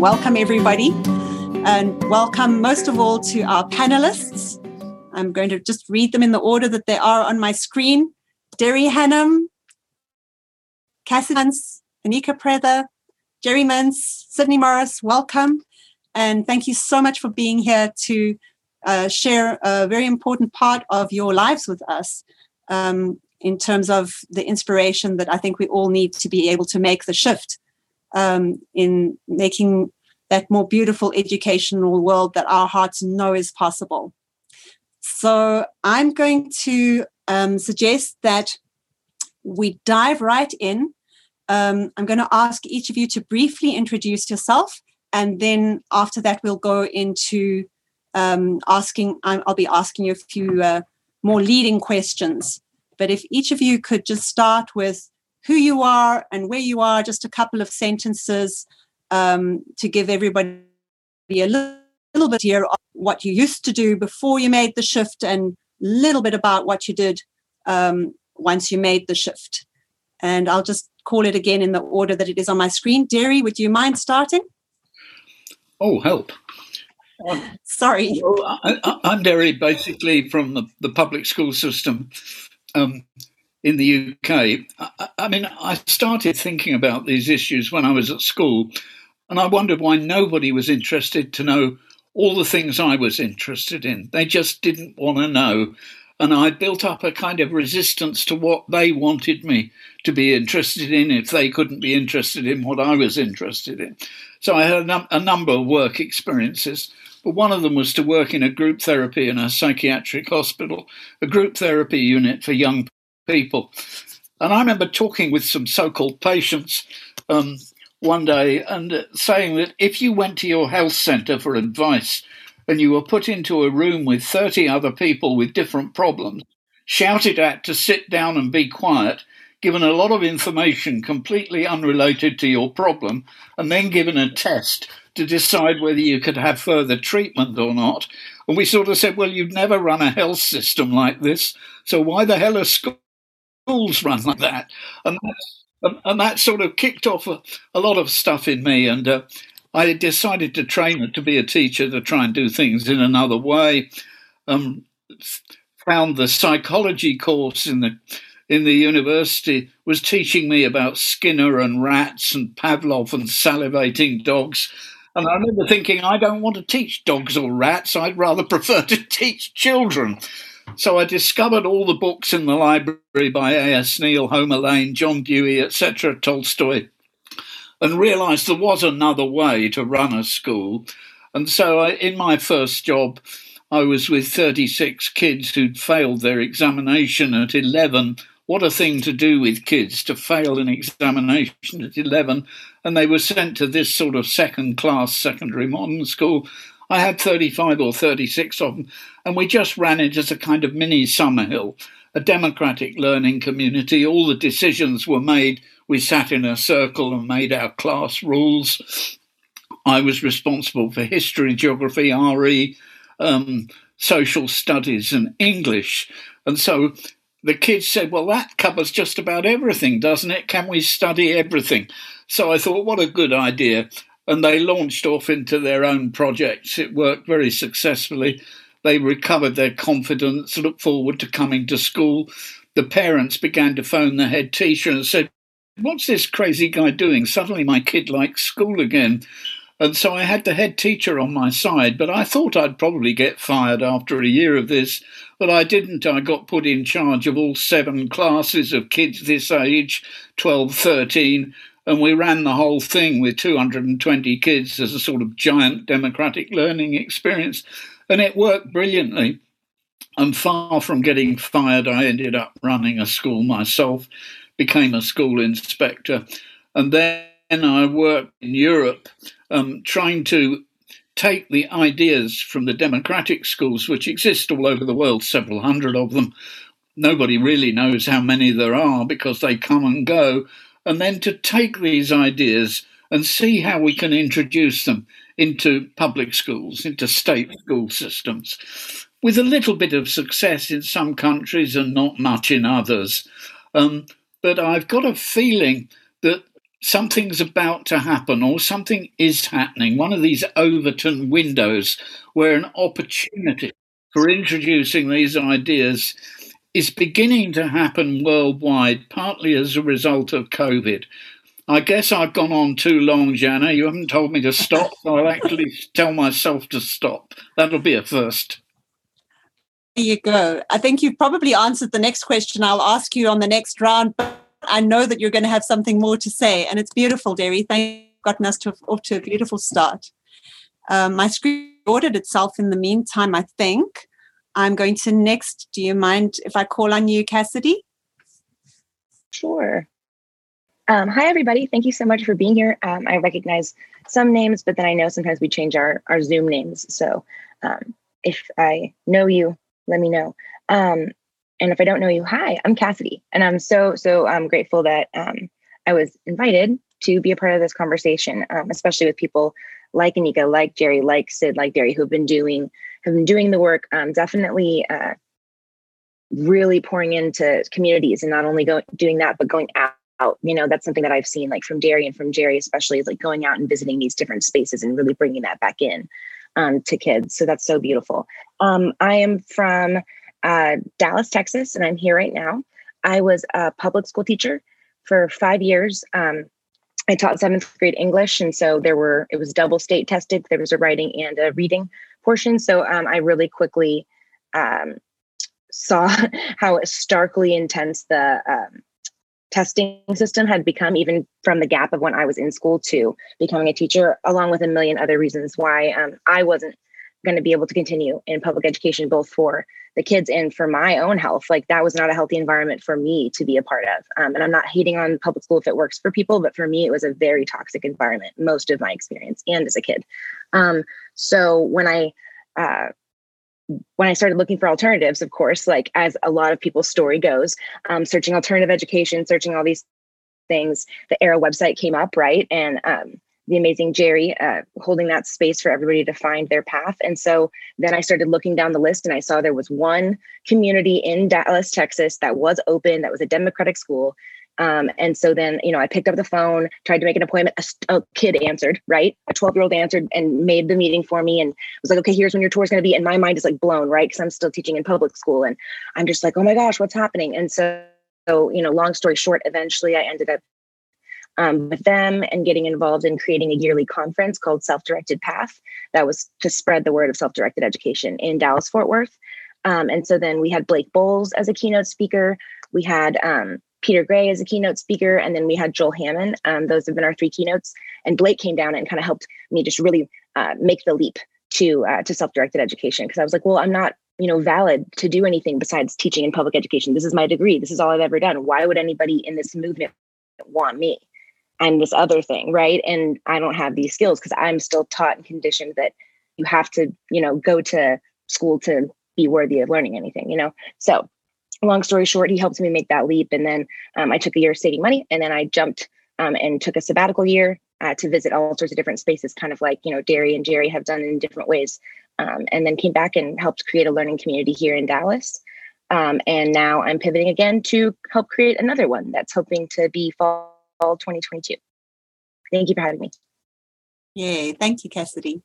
welcome everybody, and welcome most of all to our panelists. I'm going to just read them in the order that they are on my screen. Derry Hannam, Cassie Younghans, Anika Prather, Jerry Mintz, Sydney Morris, welcome. And thank you so much for being here to uh, share a very important part of your lives with us um, in terms of the inspiration that I think we all need to be able to make the shift um, in making that more beautiful educational world that our hearts know is possible. So I'm going to um, suggest that we dive right in. Um, I'm going to ask each of you to briefly introduce yourself, and then after that, we'll go into um, asking. I'll be asking you a few uh, more leading questions. But if each of you could just start with who you are and where you are, just a couple of sentences um, to give everybody a little, little bit here of what you used to do before you made the shift and a little bit about what you did um, once you made the shift. And I'll just call it again in the order that it is on my screen. Derry, would you mind starting? Oh, help. Um, Sorry. Well, I, am Derry, basically from the, the public school system. Um, in the UK. I, I, mean, I started thinking about these issues when I was at school, and I wondered why nobody was interested to know all the things I was interested in. They just didn't want to know. And I built up a kind of resistance to what they wanted me to be interested in if they couldn't be interested in what I was interested in. So I had a, num- a number of work experiences but one of them was to work in a group therapy in a psychiatric hospital, a group therapy unit for young people. And I remember talking with some so called patients um, one day and saying that if you went to your health centre for advice and you were put into a room with 30 other people with different problems, shouted at to sit down and be quiet, given a lot of information completely unrelated to your problem, and then given a test to decide whether you could have further treatment or not. And we sort of said, well, you've never run a health system like this, so why the hell are schools? Schools run like that, and that, and that sort of kicked off a, a lot of stuff in me, and uh, I decided to train to be a teacher to try and do things in another way. Um, found the psychology course in the in the university was teaching me about Skinner and rats and Pavlov and salivating dogs. And I remember thinking, I don't want to teach dogs or rats. I'd rather prefer to teach children. So I discovered all the books in the library by A.S. Neill, Homer Lane, John Dewey, etc., Tolstoy, and realized there was another way to run a school. And so I, in my first job, I was with 36 kids who'd failed their examination at 11. What a thing to do with kids to fail an examination at 11. And they were sent to this sort of second class secondary modern school I had 35 or 36 of them, and we just ran it as a kind of mini Summerhill, a democratic learning community. All the decisions were made. We sat in a circle and made our class rules. I was responsible for history, geography, RE, um, social studies, and English. And so the kids said, Well, that covers just about everything, doesn't it? Can we study everything? So I thought, What a good idea and they launched off into their own projects. It worked very successfully. They recovered their confidence, looked forward to coming to school. The parents began to phone the head teacher and said, What's this crazy guy doing? Suddenly my kid likes school again. And so I had the head teacher on my side, but I thought I'd probably get fired after a year of this, but I didn't. I got put in charge of all seven classes of kids this age 12, 13, and we ran the whole thing with 220 kids as a sort of giant democratic learning experience. And it worked brilliantly. And far from getting fired, I ended up running a school myself, became a school inspector. And then I worked in Europe um, trying to take the ideas from the democratic schools, which exist all over the world, several hundred of them. Nobody really knows how many there are because they come and go and then to take these ideas and see how we can introduce them into public schools, into state school systems, with a little bit of success in some countries and not much in others. Um, but I've got a feeling that something's about to happen or something is happening, one of these Overton windows where an opportunity for introducing these ideas is beginning to happen worldwide, partly as a result of COVID. I guess I've gone on too long, Je'anna. You haven't told me to stop, so I'll actually tell myself to stop. That'll be a first. There you go. I think you've probably answered the next question I'll ask you on the next round, but I know that you're going to have something more to say, and it's beautiful, Derry. Thank you gotten us to, off to a beautiful start. Um, my screen ordered itself in the meantime, I think. I'm going to next. Do you mind if I call on you, Cassidy? Sure. Um, hi, everybody. Thank you so much for being here. Um, I recognize some names, but then I know sometimes we change our, our Zoom names. So um, if I know you, let me know. Um, and if I don't know you, hi, I'm Cassidy. And I'm so, so um, grateful that um, I was invited to be a part of this conversation, especially with people like Anika, like Jerry, like Sid, like Derry, who've been doing have been doing the work. Um, definitely uh, really pouring into communities and not only doing that, but going out. You know, that's something that I've seen like from Derry and from Jerry, especially is like going out and visiting these different spaces and really bringing that back in um, to kids. So that's so beautiful. Um, I am from uh, Dallas, Texas, and I'm here right now. I was a public school teacher for five years. Um, I taught seventh grade English, and so there were it was double state tested. There was a writing and a reading portion. So um, I really quickly um, saw how starkly intense the um, testing system had become, even from the gap of when I was in school to becoming a teacher, along with a million other reasons why um, I wasn't going to be able to continue in public education, both for the kids and for my own health. Like that was not a healthy environment for me to be a part of. Um, and I'm not hating on public school if it works for people, but for me, it was a very toxic environment, most of my experience and as a kid. Um, so when I, uh, when I started looking for alternatives, of course, like as a lot of people's story goes, um, searching alternative education, searching all these things, the AERO website came up, right? And um, the amazing Jerry uh, holding that space for everybody to find their path. And so then I started looking down the list and I saw there was one community in Dallas, Texas that was open, that was a Democratic school. Um, and so then, you know, I picked up the phone, tried to make an appointment. A, a kid answered, right? A 12 year old answered and made the meeting for me and was like, okay, here's when your tour is going to be. And my mind is like blown, right? Because I'm still teaching in public school. And I'm just like, oh my gosh, what's happening? And so, so, you know, long story short, eventually I ended up um, with them and getting involved in creating a yearly conference called Self Directed Path that was to spread the word of self directed education in Dallas Fort Worth. Um, and so then we had Blake Boles as a keynote speaker. We had um, Peter Gray as a keynote speaker, and then we had Joel Hammond. Um, those have been our three keynotes. And Blake came down and kind of helped me just really uh, make the leap to uh, to self directed education because I was like, well, I'm not you know valid to do anything besides teaching in public education. This is my degree. This is all I've ever done. Why would anybody in this movement want me? I'm this other thing, right? And I don't have these skills because I'm still taught and conditioned that you have to, you know, go to school to be worthy of learning anything, you know? So, long story short, he helped me make that leap. And then um, I took a year of saving money and then I jumped um, and took a sabbatical year uh, to visit all sorts of different spaces, kind of like, you know, Derry and Jerry have done in different ways. Um, and then came back and helped create a learning community here in Dallas. Um, and now I'm pivoting again to help create another one that's hoping to be fall 2022. Thank you for having me. Yay. Thank you, Cassidy.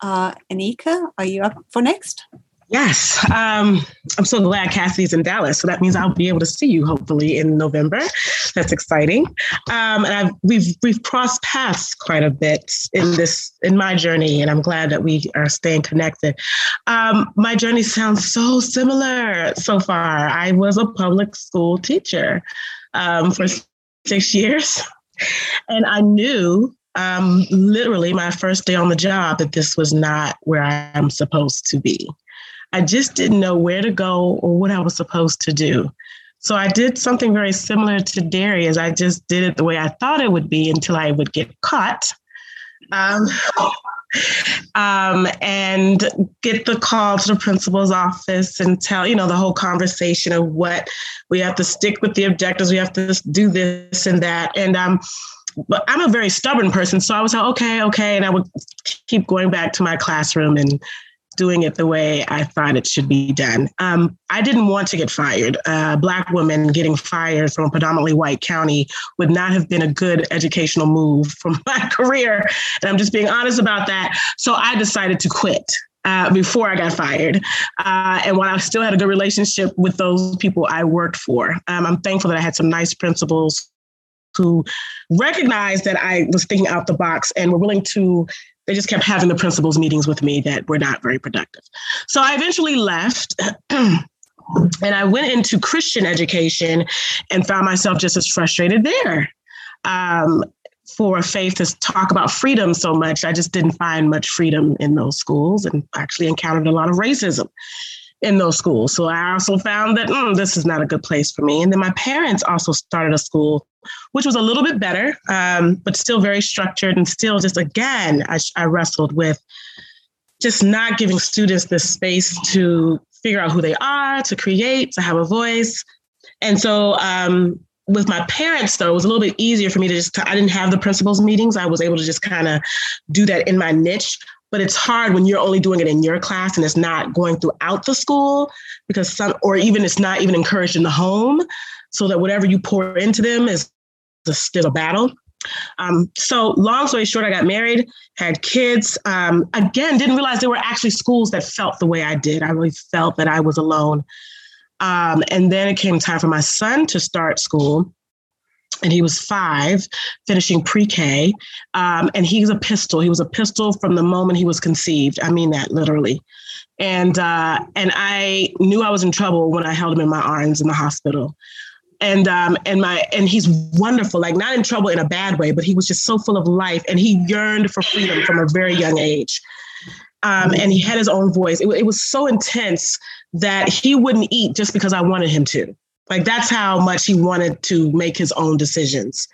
Uh, Anika, are you up for next? Yes, um, I'm so glad Cassie's in Dallas. So that means I'll be able to see you hopefully in November. That's exciting. Um, and I've, we've we've crossed paths quite a bit in this in my journey, and I'm glad that we are staying connected. Um, my journey sounds so similar so far. I was a public school teacher um, for six years. And I knew um, literally my first day on the job that this was not where I'm supposed to be. I just didn't know where to go or what I was supposed to do. So I did something very similar to Derry's. I just did it the way I thought it would be until I would get caught. Um, um, and get the call to the principal's office and tell, you know, the whole conversation of what we have to stick with the objectives, we have to do this and that. And um, but I'm a very stubborn person. So I was like, okay, okay. And I would keep going back to my classroom and doing it the way I thought it should be done. Um, I didn't want to get fired. Uh, black woman getting fired from a predominantly white county would not have been a good educational move for my career. And I'm just being honest about that. So I decided to quit. Uh, before I got fired. Uh, and while I still had a good relationship with those people I worked for, um, I'm thankful that I had some nice principals who recognized that I was thinking out the box and were willing to they just kept having the principals meetings with me that were not very productive. So I eventually left. and I went into Christian education and found myself just as frustrated there. Um, for a faith to talk about freedom so much, I just didn't find much freedom in those schools and actually encountered a lot of racism in those schools. So I also found that mm, this is not a good place for me. And then my parents also started a school which was a little bit better, um, but still very structured and still just again, I, I wrestled with just not giving students the space to figure out who they are, to create, to have a voice. And so um, with my parents, though, it was a little bit easier for me to just, I didn't have the principals meetings. I was able to just kind of do that in my niche. But it's hard when you're only doing it in your class and it's not going throughout the school because some, or even it's not even encouraged in the home so that whatever you pour into them is still a battle. Um, so, long story short, I got married, had kids. Um, again, didn't realize there were actually schools that felt the way I did. I really felt that I was alone. Um, and then it came time for my son to start school. And he was five, finishing pre K. Um, and he's a pistol. He was a pistol from the moment he was conceived. I mean that literally. And, uh, and I knew I was in trouble when I held him in my arms in the hospital and um and my and he's wonderful like not in trouble in a bad way but he was just so full of life and he yearned for freedom from a very young age um, and he had his own voice it, it was so intense that he wouldn't eat just because i wanted him to like that's how much he wanted to make his own decisions.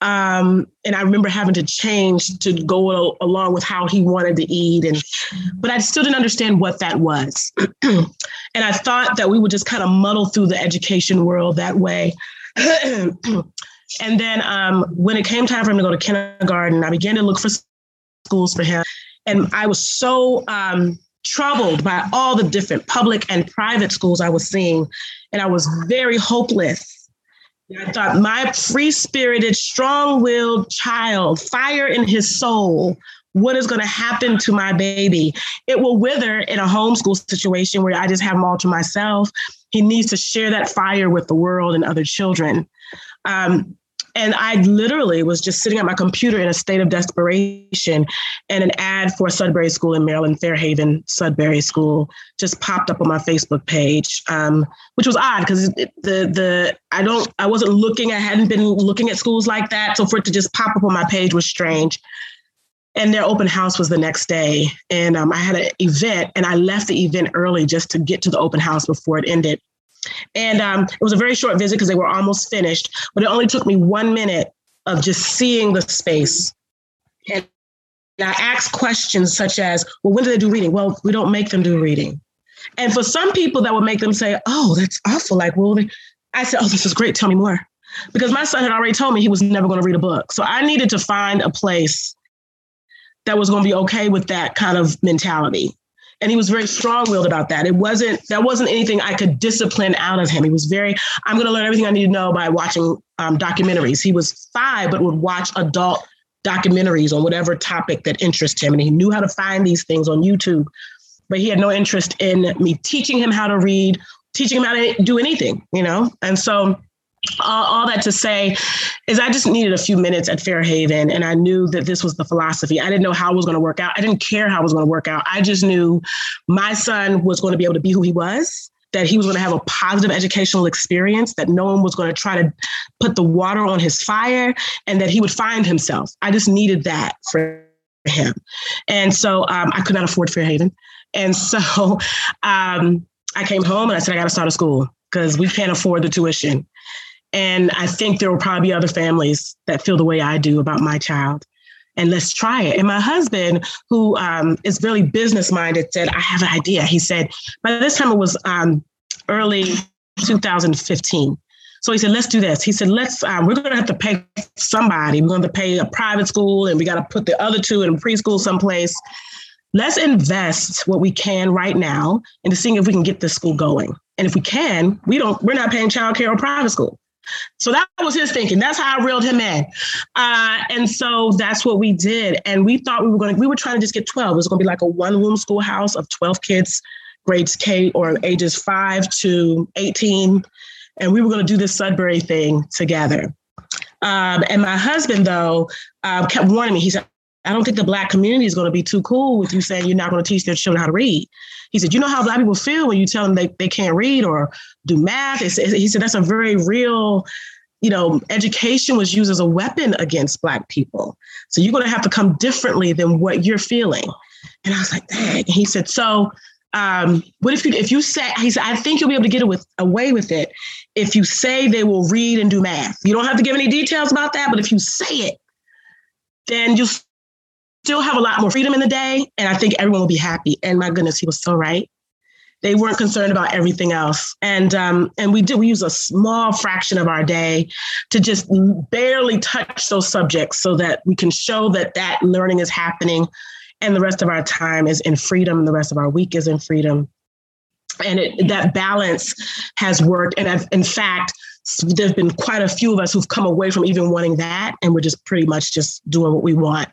Um, and I remember having to change to go along with how he wanted to eat, and but I still didn't understand what that was. and I thought that we would just kind of muddle through the education world that way. and then um, when it came time for him to go to kindergarten, I began to look for schools for him, and I was so um, troubled by all the different public and private schools I was seeing. And I was very hopeless. I thought my free spirited, strong willed child, fire in his soul, what is going to happen to my baby? It will wither in a homeschool situation where I just have him all to myself. He needs to share that fire with the world and other children. Um, and I literally was just sitting at my computer in a state of desperation, and an ad for Sudbury School in Maryland, Fairhaven Sudbury School, just popped up on my Facebook page, um, which was odd because the the I don't I wasn't looking I hadn't been looking at schools like that, so for it to just pop up on my page was strange. And their open house was the next day, and um, I had an event, and I left the event early just to get to the open house before it ended. And um, it was a very short visit because they were almost finished, but it only took me one minute of just seeing the space. And I asked questions such as, well, when do they do reading? Well, we don't make them do reading. And for some people, that would make them say, oh, that's awful. Like, well, I said, oh, this is great. Tell me more. Because my son had already told me he was never going to read a book. So I needed to find a place that was going to be okay with that kind of mentality and he was very strong-willed about that. It wasn't that wasn't anything I could discipline out of him. He was very I'm going to learn everything I need to know by watching um, documentaries. He was five, but would watch adult documentaries on whatever topic that interested him, and he knew how to find these things on YouTube. But he had no interest in me teaching him how to read, teaching him how to do anything, you know. And so all, all, that to say is I just needed a few minutes at Fairhaven and I knew that this was the philosophy. I didn't know how it was going to work out. I didn't care how it was going to work out. I just knew my son was going to be able to be who he was, that he was going to have a positive educational experience, that no one was going to try to put the water on his fire, and that he would find himself. I just needed that for him. And so um, I could not afford Fairhaven. And so um, I came home and I said, I got to start a school because we can't afford the tuition. And I think there will probably be other families that feel the way I do about my child. And let's try it. And my husband, who um, is really business minded, said, I have an idea. He said, by this time it was um, early 2015. So he said, let's do this. He said, let's, um, we're going to have to pay somebody. We're going to pay a private school and we got to put the other two in preschool someplace. let's invest what we can right now into seeing if we can get this school going. And if we can, we don't, we're not paying childcare or private school. So that was his thinking. That's how I reeled him in. Uh, and so that's what we did. And we thought we were going to, we were trying to just get 12. It was going to be like a one room schoolhouse of 12 kids, grades K or ages five to 18. And we were going to do this Sudbury thing together. Um, and my husband, though, uh, kept warning me. He said, I don't think the black community is going to be too cool with you saying you're not going to teach their children how to read. He said, you know how black people feel when you tell them they, they can't read or do math? he said, that's a very real, you know, education was used as a weapon against black people. So you're going to have to come differently than what you're feeling. And I was like, dang. He said, so um, what if you if you say he said, I think you'll be able to get away with it if you say they will read and do math. You don't have to give any details about that, but if you say it, then you still have a lot more freedom in the day, and I think everyone will be happy. And my goodness, he was so right. They weren't concerned about everything else, and um, and we did. We use a small fraction of our day to just barely touch those subjects, so that we can show that that learning is happening, and the rest of our time is in freedom. The rest of our week is in freedom, and it, that balance has worked. And I've, in fact, there's been quite a few of us who've come away from even wanting that, and we're just pretty much just doing what we want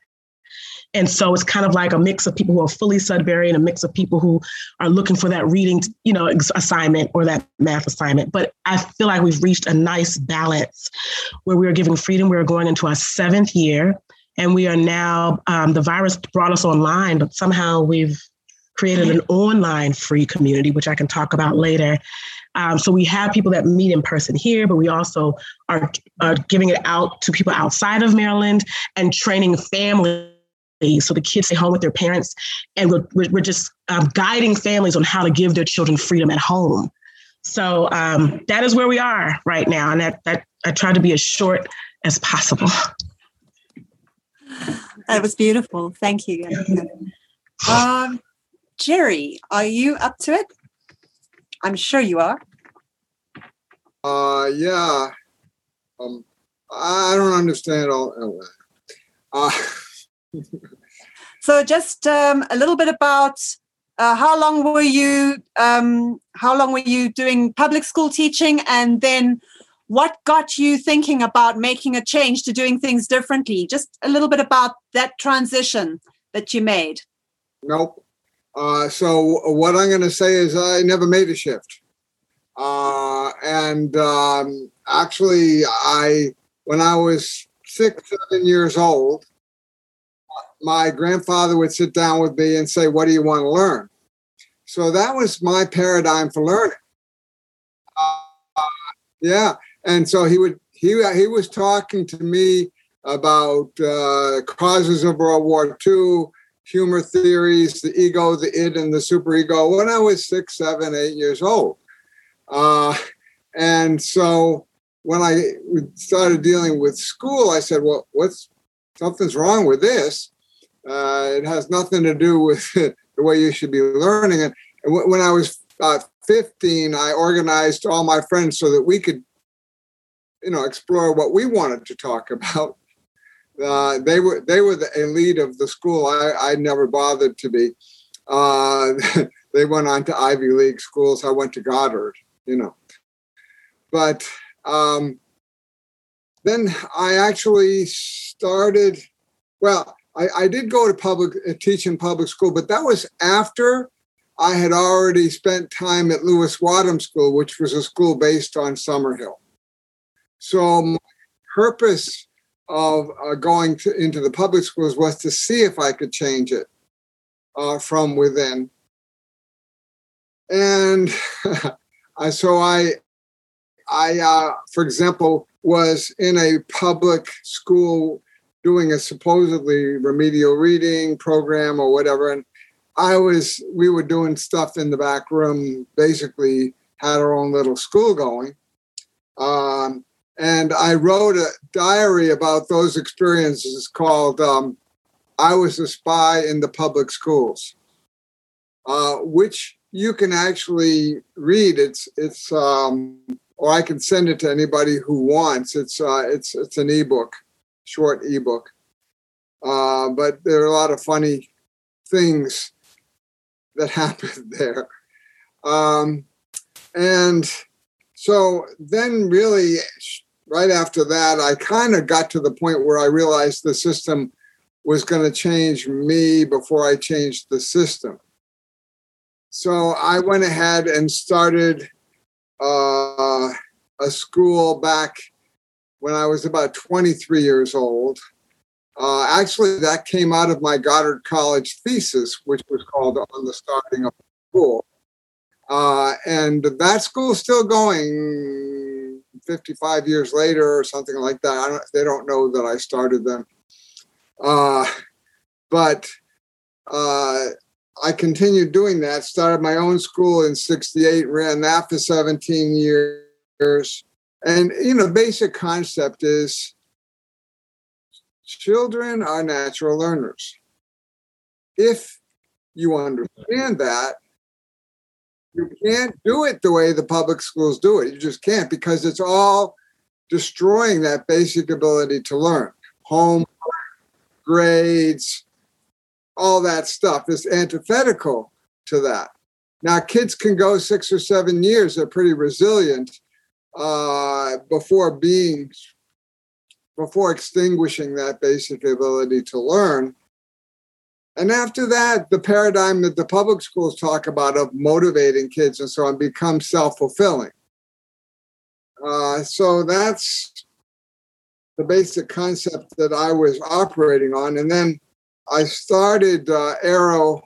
and so it's kind of like a mix of people who are fully Sudbury and a mix of people who are looking for that reading, you know, assignment or that math assignment. But I feel like we've reached a nice balance where we are giving freedom. We are going into our seventh year, and we are now. Um, the virus brought us online, but somehow we've created an online free community, which I can talk about later. Um, so we have people that meet in person here, but we also are, are giving it out to people outside of Maryland and training families so the kids stay home with their parents and we're, we're just um, guiding families on how to give their children freedom at home. So um, that is where we are right now. And that, that i try to be as short as possible. That was beautiful. Thank you. Um, jerry are you up to it? I'm sure you are. Uh yeah. Um i don't understand all uh so just um, a little bit about uh, how long were you um, how long were you doing public school teaching? And then what got you thinking about making a change to doing things differently? Just a little bit about that transition that you made. Nope. Uh, so what i'm going to say is i never made a shift. Uh, and um, actually i when i was six seven years old my grandfather would sit down with me and say, What do you want to learn? So that was my paradigm for learning. Uh, yeah. And so he would, he, he was talking to me about uh, causes of World War II, humor theories, the ego, the id, and the superego when I was six, seven, eight years old. Uh, and so when I started dealing with school, I said, well, what's something's wrong with this? Uh, it has nothing to do with the way you should be learning it. And when I was uh, 15, I organized all my friends so that we could, you know, explore what we wanted to talk about. Uh, they were they were the elite of the school. I, I never bothered to be. Uh, they went on to Ivy League schools. I went to Goddard, you know. But um, then I actually started. Well, I, I did go to public uh, teach in public school, but that was after I had already spent time at Lewis Wadhams School, which was a school based on Summerhill. So my purpose of uh, going to, into the public schools was to see if I could change it uh, from within. And I, so I, I, uh, for example, was in a public school doing a supposedly remedial reading program or whatever. And I was, we were doing stuff in the back room, basically had our own little school going. Um, and I wrote a diary about those experiences called um, I Was a Spy in the Public Schools, uh, which you can actually read. It's, it's, um, or I can send it to anybody who wants. It's, uh, it's, it's an ebook short ebook. Uh, but there are a lot of funny things that happened there. Um, and so then, really, right after that, I kind of got to the point where I realized the system was going to change me before I changed the system. So I went ahead and started uh, a school back when I was about 23 years old. Uh, actually, that came out of my Goddard College thesis, which was called On the Starting of School. Uh, and that school's still going 55 years later or something like that. Don't, they don't know that I started them. Uh, but uh, I continued doing that, started my own school in 68, ran that for 17 years. And, you know, basic concept is children are natural learners. If you understand that, you can't do it the way the public schools do it. You just can't because it's all destroying that basic ability to learn. Home grades, all that stuff is antithetical to that. Now, kids can go six or seven years, they're pretty resilient uh, before being, before extinguishing that basic ability to learn. And after that, the paradigm that the public schools talk about of motivating kids and so on becomes self fulfilling. Uh, so that's the basic concept that I was operating on. And then I started uh, AERO,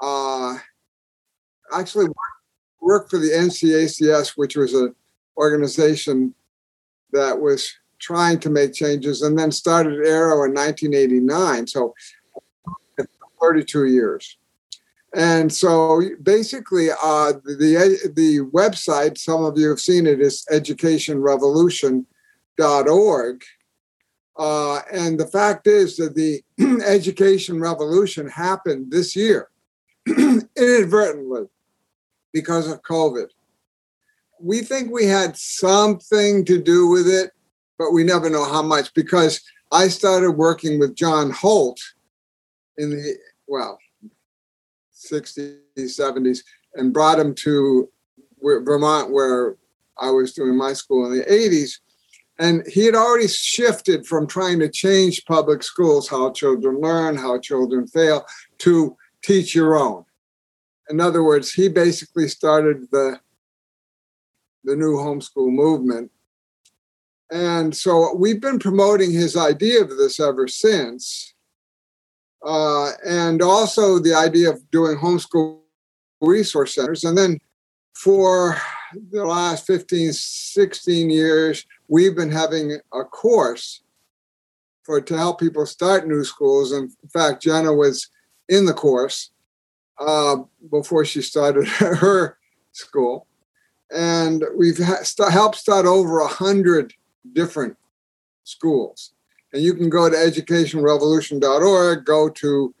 uh, actually worked for the NCACS, which was an organization that was trying to make changes, and then started AERO in 1989. So 32 years. And so basically, uh, the, the website, some of you have seen it, is educationrevolution.org. Uh, and the fact is that the education revolution happened this year inadvertently because of COVID. We think we had something to do with it, but we never know how much because I started working with John Holt in the, well, 60s, 70s, and brought him to Vermont where I was doing my school in the 80s and he had already shifted from trying to change public schools, how children learn, how children fail, to teach your own. In other words, he basically started the, the new homeschool movement. And so we've been promoting his idea of this ever since. Uh, and also the idea of doing homeschool resource centers. And then for the last 15, 16 years, we've been having a course for to help people start new schools. And in fact, Je'anna was in the course uh, before she started her school, and we've helped start over a hundred different schools. And you can go to educationrevolution.org, go to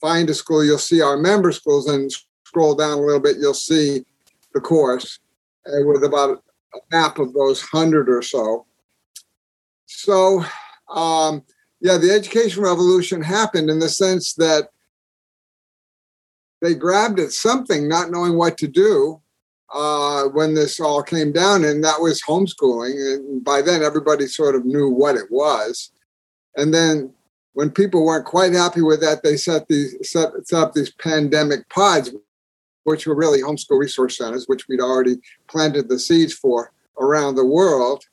find a school. You'll see our member schools, and scroll down a little bit. You'll see the course uh, with about a map of those hundred or so. So, um, yeah, the education revolution happened in the sense that they grabbed at something, not knowing what to do uh, when this all came down, and that was homeschooling. And by then, everybody sort of knew what it was. And then, when people weren't quite happy with that, they set these set, set up these pandemic pods, which were really homeschool resource centers, which we'd already planted the seeds for around the world.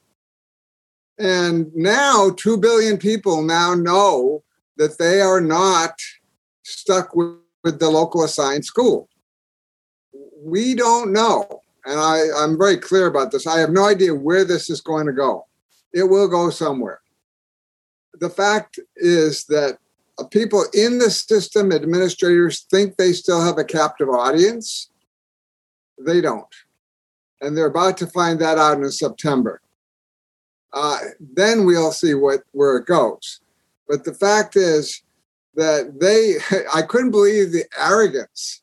And now 2 billion people now know that they are not stuck with, with the local assigned school. We don't know. And I, I'm very clear about this. I have no idea where this is going to go. It will go somewhere. The fact is that people in the system, administrators, think they still have a captive audience. They don't. And they're about to find that out in September. Uh, then we'll see what where it goes. But the fact is that they, I couldn't believe the arrogance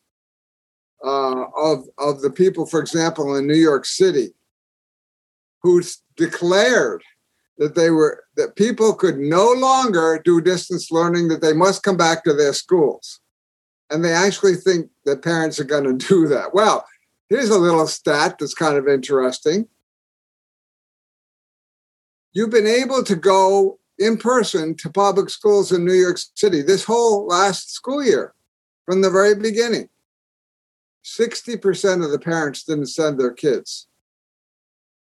uh, of of the people, for example, in New York City, who declared that they were that people could no longer do distance learning that they must come back to their schools and they actually think that parents are going to do that. Well, here's a little stat that's kind of interesting. You've been able to go in person to public schools in New York City this whole last school year from the very beginning. 60% of the parents didn't send their kids.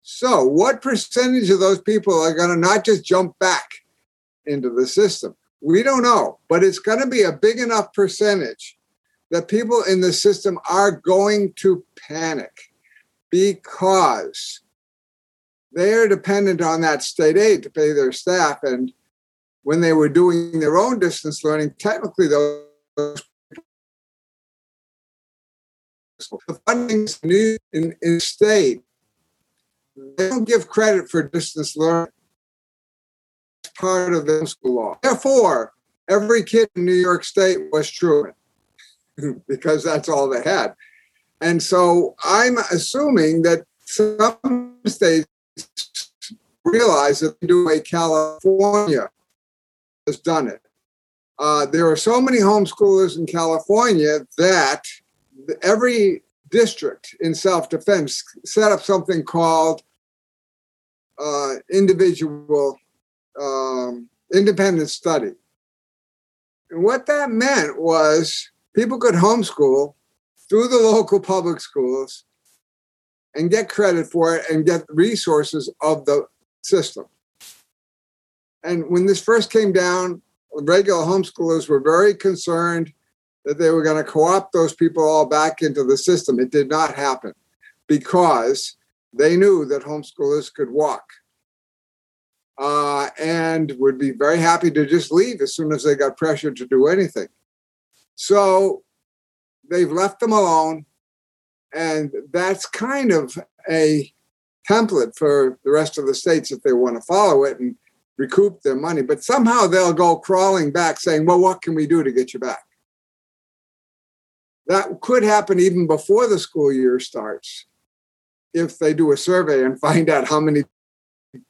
So, what percentage of those people are going to not just jump back into the system? We don't know, but it's going to be a big enough percentage that people in the system are going to panic because they're dependent on that state aid to pay their staff. And when they were doing their own distance learning, technically those the funding in, in state they don't give credit for distance learning. It's part of the school law. Therefore, every kid in New York State was truant because that's all they had. And so I'm assuming that some states realize that the way California has done it. Uh, there are so many homeschoolers in California that every district in self defense set up something called uh, individual um, independent study. And what that meant was people could homeschool through the local public schools and get credit for it and get resources of the system. And when this first came down, regular homeschoolers were very concerned that they were going to co opt those people all back into the system. It did not happen because they knew that homeschoolers could walk uh, and would be very happy to just leave as soon as they got pressured to do anything. So they've left them alone. And that's kind of a template for the rest of the states if they want to follow it and recoup their money. But somehow they'll go crawling back saying, well, what can we do to get you back? That could happen even before the school year starts if they do a survey and find out how many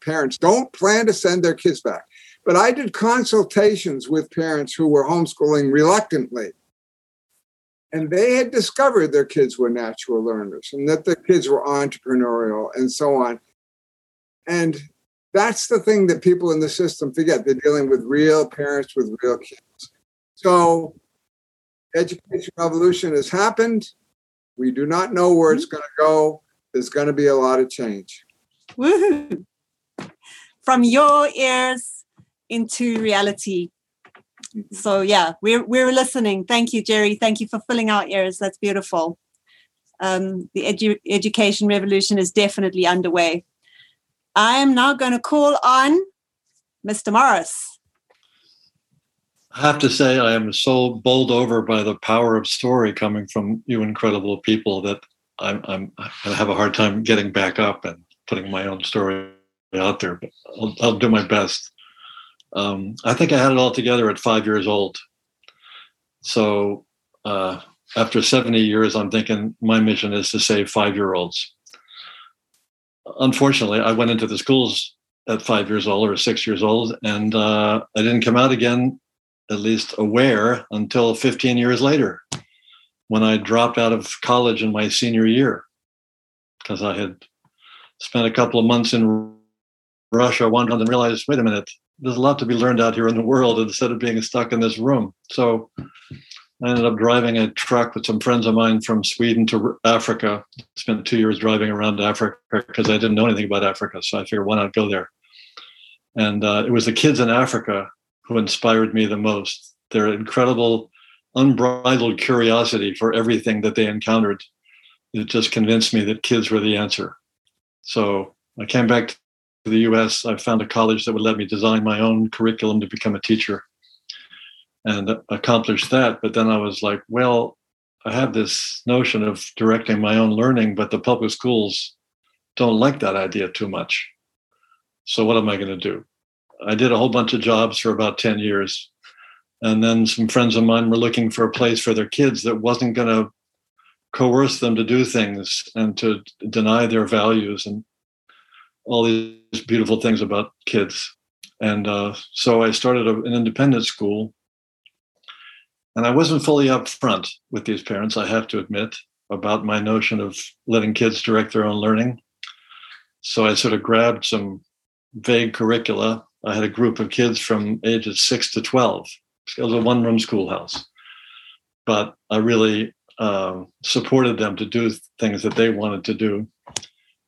parents don't plan to send their kids back. But I did consultations with parents who were homeschooling reluctantly. And they had discovered their kids were natural learners and that their kids were entrepreneurial and so on. And that's the thing that people in the system forget. They're dealing with real parents with real kids. So education revolution has happened. We do not know where it's going to go. There's going to be a lot of change. Woohoo! From your ears into reality. Mm-hmm. So yeah, we're we're listening. Thank you, Jerry. Thank you for filling our ears. That's beautiful. Um, the edu- education revolution is definitely underway. I am now going to call on Mr. Morris. I have to say, I am so bowled over by the power of story coming from you incredible people that I'm, I'm I have a hard time getting back up and putting my own story out there. But I'll, I'll do my best. Um, I think I had it all together at five years old. So uh, after 70 years, I'm thinking my mission is to save five year olds. Unfortunately, I went into the schools at five years old or six years old, and uh, I didn't come out again at least aware until 15 years later when I dropped out of college in my senior year because I had spent a couple of months in Russia, wandering and realized, wait a minute, there's a lot to be learned out here in the world instead of being stuck in this room. So I ended up driving a truck with some friends of mine from Sweden to Africa. Spent two years driving around Africa because I didn't know anything about Africa. So I figured, why not go there? And uh, it was the kids in Africa who inspired me the most. Their incredible, unbridled curiosity for everything that they encountered. It just convinced me that kids were the answer. So I came back to the US. I found a college that would let me design my own curriculum to become a teacher and accomplished that. But then I was like, well, I have this notion of directing my own learning, but the public schools don't like that idea too much. So what am I going to do? I did a whole bunch of jobs for about 10 years. And then some friends of mine were looking for a place for their kids that wasn't going to coerce them to do things and to deny their values and all these beautiful things about kids. And uh, so I started a, an independent school And I wasn't fully upfront with these parents, I have to admit, about my notion of letting kids direct their own learning. So I sort of grabbed some vague curricula. I had a group of kids from ages six to 12. It was a one room schoolhouse. But I really um, supported them to do things that they wanted to do.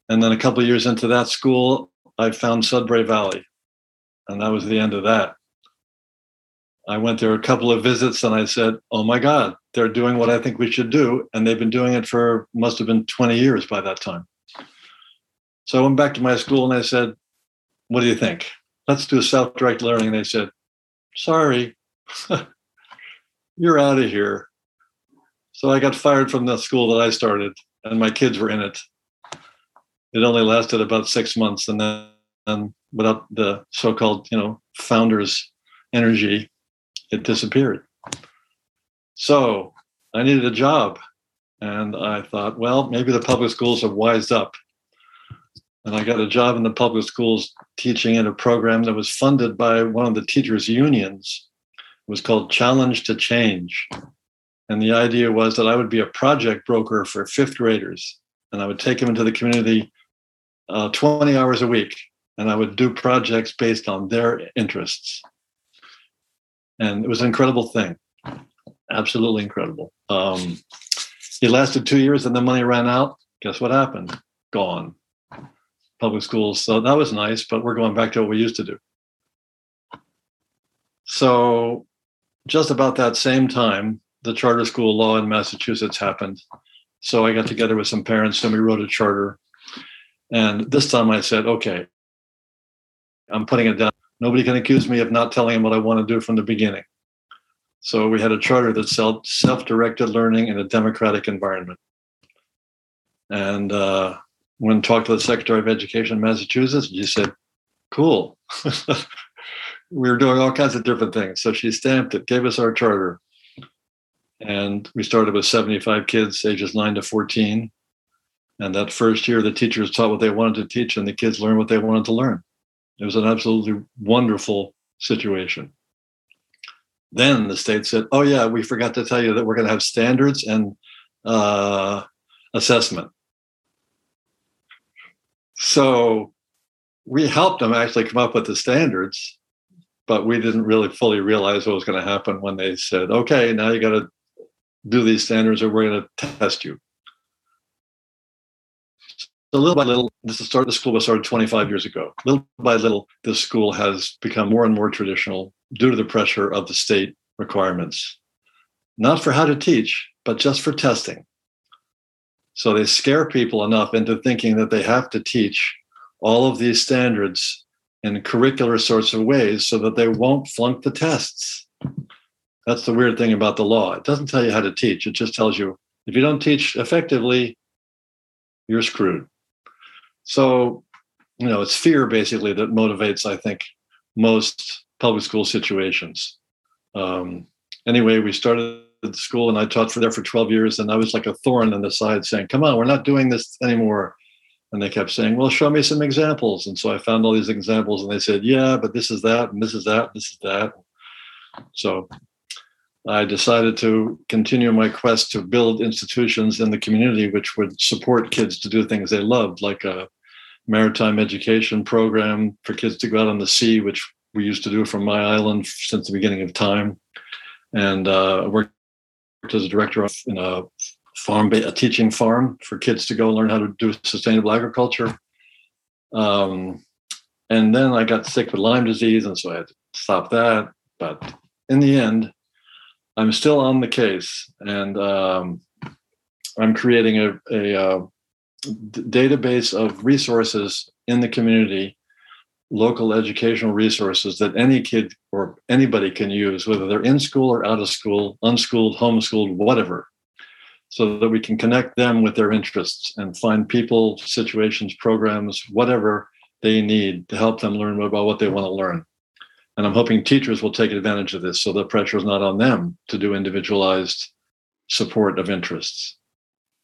And then a couple of years into that school, I found Sudbury Valley. And that was the end of that. I went there a couple of visits and I said, Oh my God, they're doing what I think we should do. And they've been doing it for must have been 20 years by that time. So I went back to my school and I said, What do you think? Let's do self direct learning. And they said, Sorry, you're out of here. So I got fired from the school that I started, and my kids were in it. It only lasted about six months, and then without the so-called, you know, founders' energy, it disappeared. So I needed a job, and I thought, well, maybe the public schools have wised up. And I got a job in the public schools teaching in a program that was funded by one of the teachers' unions. It was called Challenge to Change. And the idea was that I would be a project broker for fifth graders, and I would take them into the community uh, 20 hours a week, and I would do projects based on their interests. And it was an incredible thing, absolutely incredible. Um, it lasted two years, and the money ran out. Guess what happened? Gone. Public schools. So that was nice, but we're going back to what we used to do. So, just about that same time, the charter school law in Massachusetts happened. So I got together with some parents and we wrote a charter. And this time I said, okay, I'm putting it down. Nobody can accuse me of not telling them what I want to do from the beginning. So we had a charter that said self-directed learning in a democratic environment. And uh, when talked to the Secretary of Education in Massachusetts, she said, cool. we were doing all kinds of different things. So she stamped it, gave us our charter. And we started with 75 kids, ages 9 to 14. And that first year, the teachers taught what they wanted to teach, and the kids learned what they wanted to learn. It was an absolutely wonderful situation. Then the state said, Oh, yeah, we forgot to tell you that we're going to have standards and uh, assessment. So we helped them actually come up with the standards, but we didn't really fully realize what was going to happen when they said, Okay, now you got to do these standards or we're going to test you. So little by little, this is start. The school was started 25 years ago. Little by little, this school has become more and more traditional due to the pressure of the state requirements, not for how to teach, but just for testing. So they scare people enough into thinking that they have to teach all of these standards in curricular sorts of ways so that they won't flunk the tests. That's the weird thing about the law. It doesn't tell you how to teach. It just tells you if you don't teach effectively, you're screwed. So, you know, it's fear basically that motivates, I think, most public school situations. Um, anyway, we started the school and I taught for there for 12 years, and I was like a thorn in the side saying, Come on, we're not doing this anymore. And they kept saying, Well, show me some examples. And so I found all these examples, and they said, Yeah, but this is that, and this is that, this is that. So I decided to continue my quest to build institutions in the community which would support kids to do things they loved, like a maritime education program for kids to go out on the sea, which we used to do from my island since the beginning of time. And uh, worked as a director of in a farm, a teaching farm for kids to go learn how to do sustainable agriculture. Um, and then I got sick with Lyme disease, and so I had to stop that. But in the end, I'm still on the case, and um, I'm creating a, a, a uh, database of resources in the community, local educational resources that any kid or anybody can use, whether they're in school or out of school, unschooled, homeschooled, whatever, so that we can connect them with their interests and find people, situations, programs, whatever they need to help them learn about what they want to learn. And I'm hoping teachers will take advantage of this so the pressure is not on them to do individualized support of interests.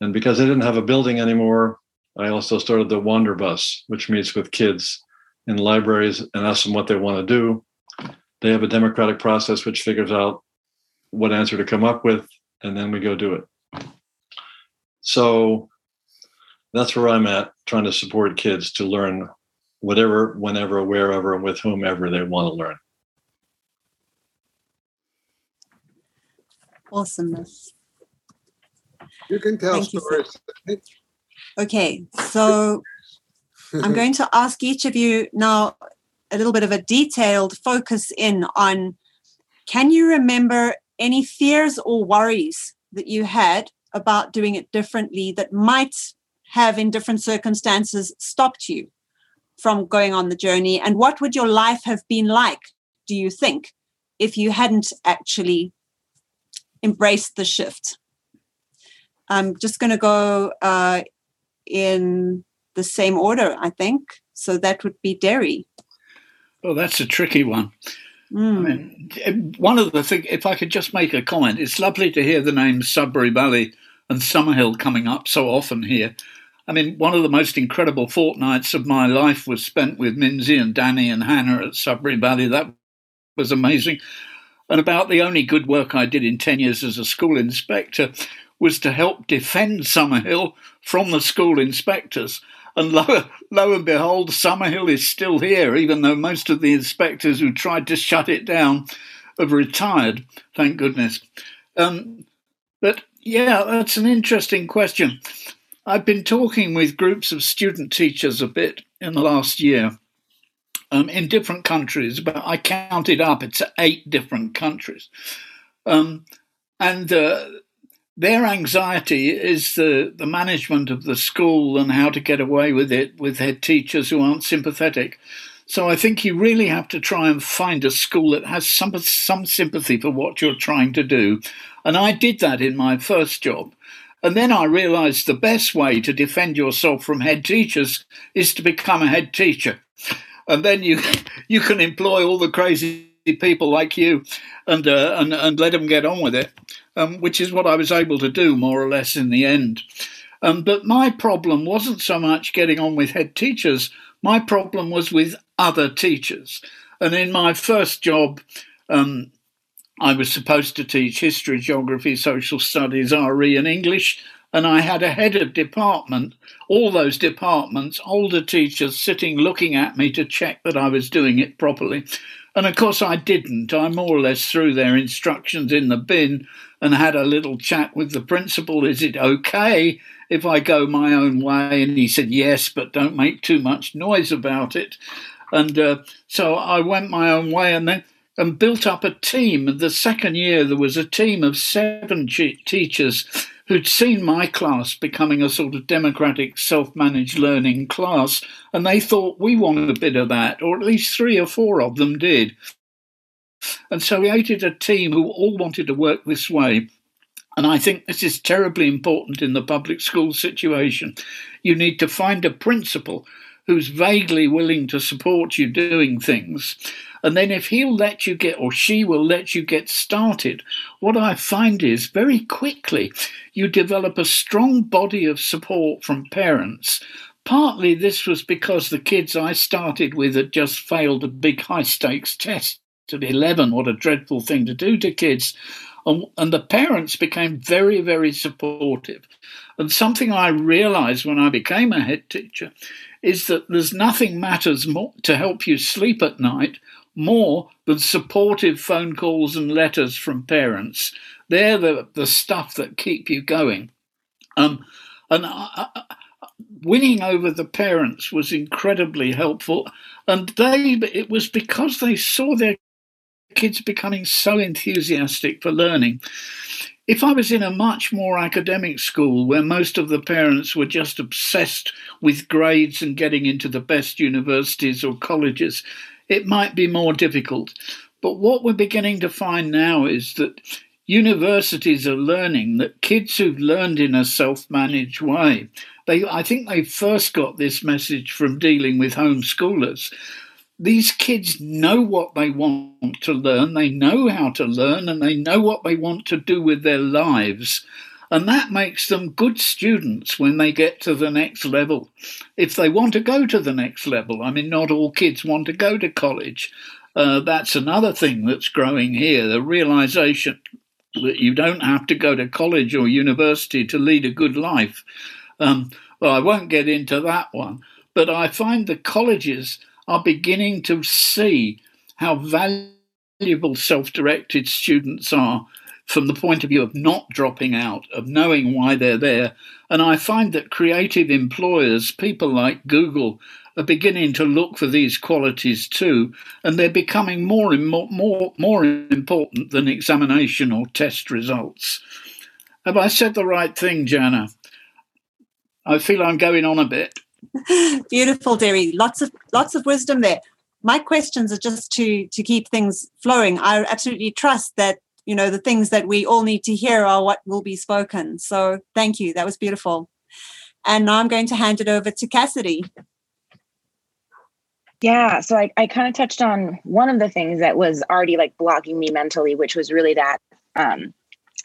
And because I didn't have a building anymore, I also started the Wanderbus, which meets with kids in libraries and ask them what they want to do. They have a democratic process which figures out what answer to come up with, and then we go do it. So that's where I'm at, trying to support kids to learn whatever, whenever, wherever, with whomever they want to learn. Awesomeness. You can tell Thank you, stories. Okay, so I'm going to ask each of you now a little bit of a detailed focus in on can you remember any fears or worries that you had about doing it differently that might have in different circumstances stopped you from going on the journey? And what would your life have been like do you think if you hadn't actually embraced the shift? I'm just going to go uh, in the same order i think so that would be Derry well that's a tricky one mm. I mean, one of the things if i could just make a comment it's lovely to hear the names sudbury valley and summerhill coming up so often here I mean, one of the most incredible fortnights of my life was spent with Mimsy and Danny and Hannah at Sudbury Valley. That was amazing. And about the only good work I did in 10 years as a school inspector was to help defend Summerhill from the school inspectors. And lo, lo and behold, Summerhill is still here, even though most of the inspectors who tried to shut it down have retired, thank goodness. Um, but yeah, that's an interesting question. I've been talking with groups of student teachers a bit in the last year um, in different countries, but I counted up, it's eight different countries. Um, and uh, their anxiety is the, the management of the school and how to get away with it with head teachers who aren't sympathetic. So I think you really have to try and find a school that has some some sympathy for what you're trying to do. And I did that in my first job. And then I realized the best way to defend yourself from head teachers is to become a head teacher. And then you you can employ all the crazy people like you and uh, and and let them get on with it, um, which is what I was able to do more or less in the end. Um, but my problem wasn't so much getting on with head teachers. My problem was with other teachers. And in my first job, um, I was supposed to teach history, geography, social studies, RE, and English, and I had a head of department, all those departments, older teachers sitting looking at me to check that I was doing it properly. And of course, I didn't. I more or less threw their instructions in the bin and had a little chat with the principal. Is it okay if I go my own way? And he said, Yes, but don't make too much noise about it. And uh, so I went my own way. And then and built up a team. The second year, there was a team of seven teachers who'd seen my class becoming a sort of democratic, self managed learning class, and they thought we wanted a bit of that, or at least three or four of them did. And so we created a team who all wanted to work this way. And I think this is terribly important in the public school situation. You need to find a principal who's vaguely willing to support you doing things and then if he'll let you get, or she will let you get started, what I find is very quickly you develop a strong body of support from parents. Partly this was because the kids I started with had just failed a big high stakes test at 11. What a dreadful thing to do to kids. And, and, the parents became very, very supportive. And something I realized when I became a head teacher is that there's nothing matters more to help you sleep at night more than supportive phone calls and letters from parents. They're the, the stuff that keep you going. Um, and I, I, winning over the parents was incredibly helpful. And they, it was because they saw their kids becoming so enthusiastic for learning. If I was in a much more academic school where most of the parents were just obsessed with grades and getting into the best universities or colleges, it might be more difficult. But what we're beginning to find now is that universities are learning that kids who've learned in a self-managed way, they I think they first got this message from dealing with homeschoolers. These kids know what they want to learn, they know how to learn, and they know what they want to do with their lives. And that makes them good students when they get to the next level. If they want to go to the next level, I mean, not all kids want to go to college. Uh, that's another thing that's growing here the realization that you don't have to go to college or university to lead a good life. Um, well, I won't get into that one, but I find the colleges are beginning to see how valuable self directed students are from the point of view of not dropping out, of knowing why they're there. And I find that creative employers, people like Google, are beginning to look for these qualities too, and they're becoming more and more, more, more important than examination or test results. Have I said the right thing, Je'anna? I feel I'm going on a bit. Beautiful, Derry. Lots of lots of wisdom there. My questions are just to to keep things flowing. I absolutely trust that you know the things that we all need to hear are what will be spoken. So thank you. That was beautiful. And now I'm going to hand it over to Cassidy. Yeah, so I, I kind of touched on one of the things that was already like blocking me mentally, which was really that um,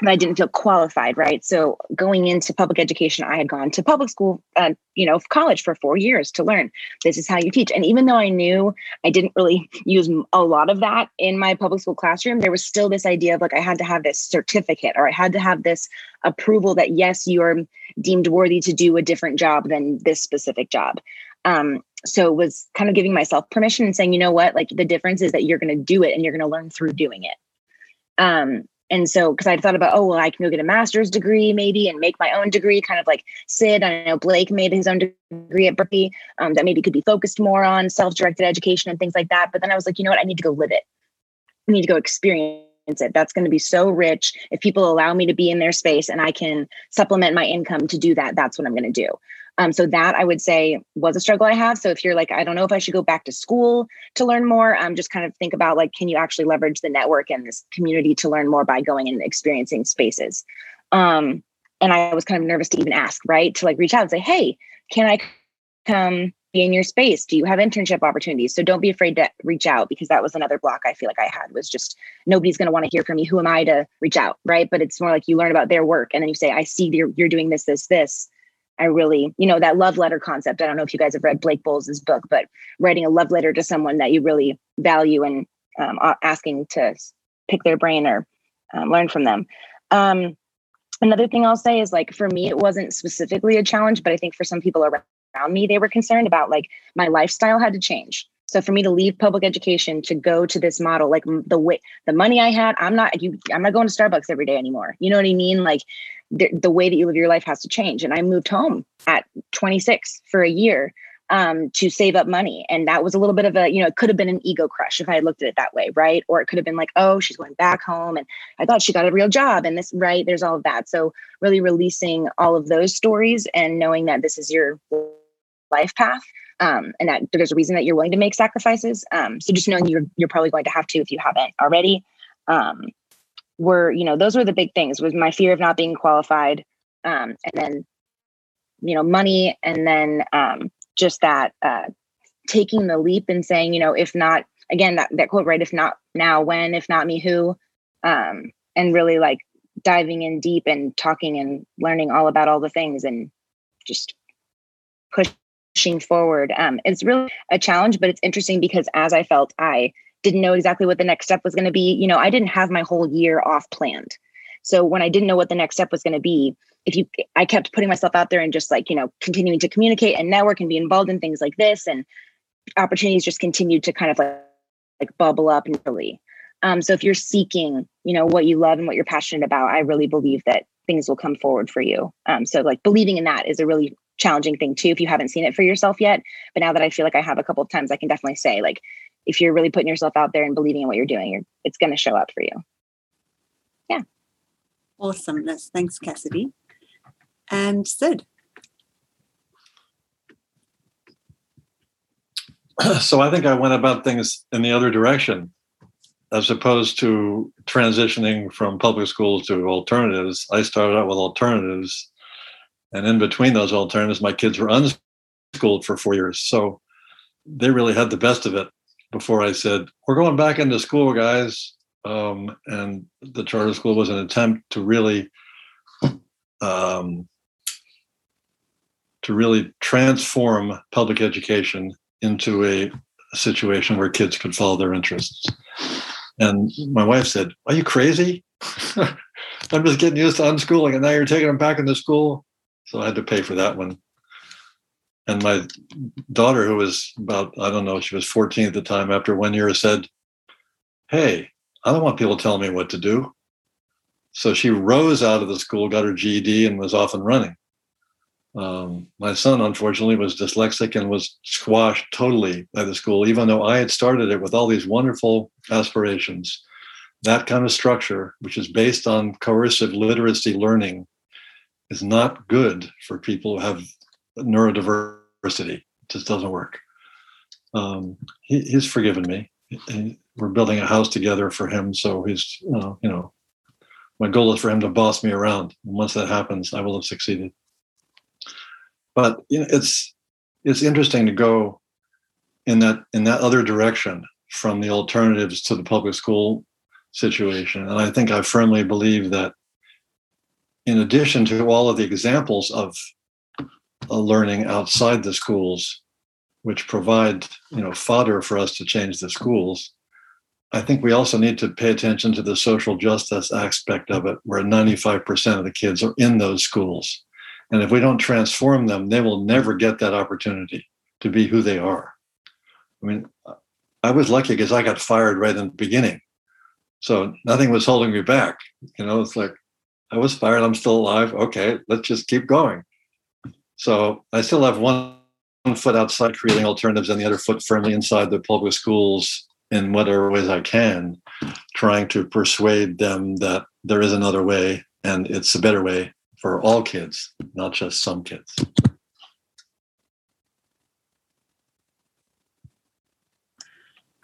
that I didn't feel qualified, right? So going into public education, I had gone to public school, uh, you know, college for four years to learn this is how you teach. And even though I knew I didn't really use a lot of that in my public school classroom, there was still this idea of like I had to have this certificate or I had to have this approval that yes, you are deemed worthy to do a different job than this specific job. Um, so it was kind of giving myself permission and saying, you know what, like the difference is that you're going to do it and you're going to learn through doing it. Um, and so, because I thought about, oh, well, I can go get a master's degree maybe and make my own degree, kind of like Sid. I know Blake made his own degree at Berkeley um, that maybe could be focused more on self directed education and things like that. But then I was like, you know what? I need to go live it. I need to go experience it. That's going to be so rich. If people allow me to be in their space and I can supplement my income to do that, that's what I'm going to do. Um, so that I would say was a struggle I have. So if you're like, I don't know if I should go back to school to learn more, um, just kind of think about like, can you actually leverage the network and this community to learn more by going and experiencing spaces? Um, and I was kind of nervous to even ask, right? To like reach out and say, hey, can I come be in your space? Do you have internship opportunities? So don't be afraid to reach out because that was another block I feel like I had was just nobody's going to want to hear from me. Who am I to reach out, right? But it's more like you learn about their work and then you say, I see you're, you're doing this, this, this I really, you know, that love letter concept. I don't know if you guys have read Blake Boles's book, but writing a love letter to someone that you really value and um, asking to pick their brain or um, learn from them. Um, another thing I'll say is like for me, it wasn't specifically a challenge, but I think for some people around me, they were concerned about like my lifestyle had to change. So for me to leave public education to go to this model, like the way the money I had, I'm not you. I'm not going to Starbucks every day anymore. You know what I mean? Like the, the way that you live your life has to change. And I moved home at 26 for a year um, to save up money. And that was a little bit of a, you know, it could have been an ego crush if I had looked at it that way, right? Or it could have been like, oh, she's going back home and I thought she got a real job and this, right? There's all of that. So really releasing all of those stories and knowing that this is your life path. Um, and that there's a reason that you're willing to make sacrifices. Um, so just knowing you're you're probably going to have to if you haven't already. Um, were you know those were the big things was my fear of not being qualified um, and then you know money and then um, just that uh, taking the leap and saying you know if not again that, that quote right if not now when if not me who um, and really like diving in deep and talking and learning all about all the things and just pushing forward um, it's really a challenge but it's interesting because as i felt i didn't know exactly what the next step was going to be. You know, I didn't have my whole year off planned. So when I didn't know what the next step was going to be, if you I kept putting myself out there and just like, you know, continuing to communicate and network and be involved in things like this and opportunities just continued to kind of like, like bubble up naturally. Um, so if you're seeking, you know, what you love and what you're passionate about, I really believe that things will come forward for you. Um, so like believing in that is a really challenging thing too if you haven't seen it for yourself yet. But now that I feel like I have a couple of times, I can definitely say like if you're really putting yourself out there and believing in what you're doing, you're, it's going to show up for you. Yeah. Awesomeness. Thanks, Cassidy. And Sid. So I think I went about things in the other direction as opposed to transitioning from public school to alternatives. I started out with alternatives. And in between those alternatives, my kids were unschooled for four years. So they really had the best of it before I said, We're going back into school, guys. Um, and the charter school was an attempt to really um, to really transform public education into a, a situation where kids could follow their interests. And my wife said, Are you crazy? I'm just getting used to unschooling, and now you're taking them back into school. So I had to pay for that one. And my daughter, who was about, I don't know, she was 14 at the time, after one year said, Hey, I don't want people telling me what to do. So she rose out of the school, got her GED, and was off and running. Um, my son, unfortunately, was dyslexic and was squashed totally by the school, even though I had started it with all these wonderful aspirations. That kind of structure, which is based on coercive literacy learning, is not good for people who have neurodiversity. It just doesn't work. Um, he, he's forgiven me. He, we're building a house together for him, so he's, uh, you know, my goal is for him to boss me around. And once that happens, I will have succeeded. But you know, it's it's interesting to go in that in that other direction from the alternatives to the public school situation. And I think I firmly believe that in addition to all of the examples of uh, learning outside the schools, which provide you know fodder for us to change the schools, I think we also need to pay attention to the social justice aspect of it, where 95% of the kids are in those schools. And if we don't transform them, they will never get that opportunity to be who they are. I mean, I was lucky because I got fired right in the beginning. So nothing was holding me back. You know, it's like I was fired, I'm still alive. Okay, let's just keep going. So I still have one foot outside creating alternatives and the other foot firmly inside the public schools in whatever ways I can, trying to persuade them that there is another way and it's a better way for all kids, not just some kids.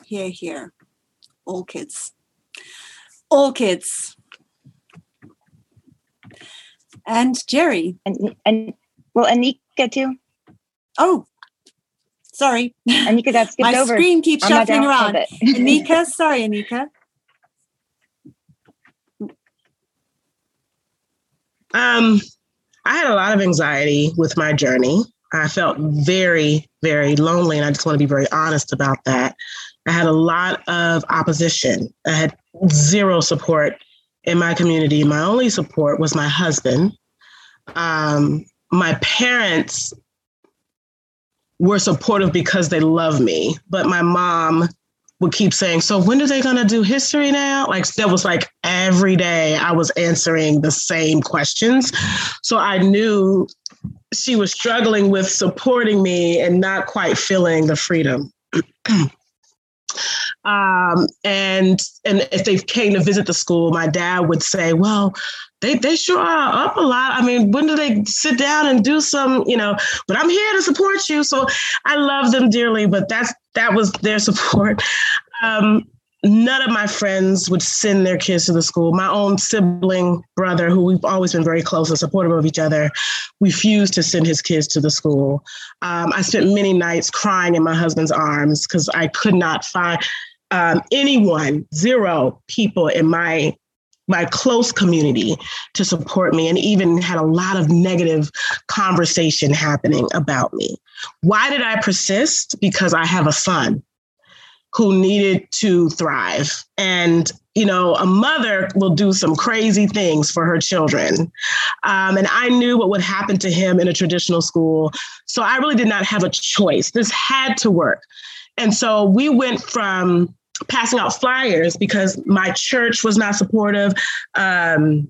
Here, here. All kids. All kids. And Jerry. And, and well, Anika too. Oh, sorry. Anika got skipped My over. screen keeps on my shuffling around. Anika, sorry, Anika. Um, I had a lot of anxiety with my journey. I felt very, very lonely, and I just want to be very honest about that. I had a lot of opposition. I had zero support in my community. My only support was my husband. Um, my parents were supportive because they love me, but my mom would keep saying, So when are they to do history now? Like, that was like every day I was answering the same questions. So I knew she was struggling with supporting me and not quite feeling the freedom. um, and and if they came to visit the school, my dad would say, "Well, they they sure are up a lot. I mean, when do they sit down and do some, you know? But I'm here to support you, so I love them dearly. But that's that was their support. Um, none of my friends would send their kids to the school. My own sibling brother, who we've always been very close and supportive of each other, refused to send his kids to the school. Um, I spent many nights crying in my husband's arms because I could not find um, anyone, zero people in my my close community to support me and even had a lot of negative conversation happening about me. Why did I persist? Because I have a son who needed to thrive. And, you know, a mother will do some crazy things for her children. Um, and I knew what would happen to him in a traditional school. So I really did not have a choice. This had to work. And so we went from passing out flyers because my church was not supportive. Um,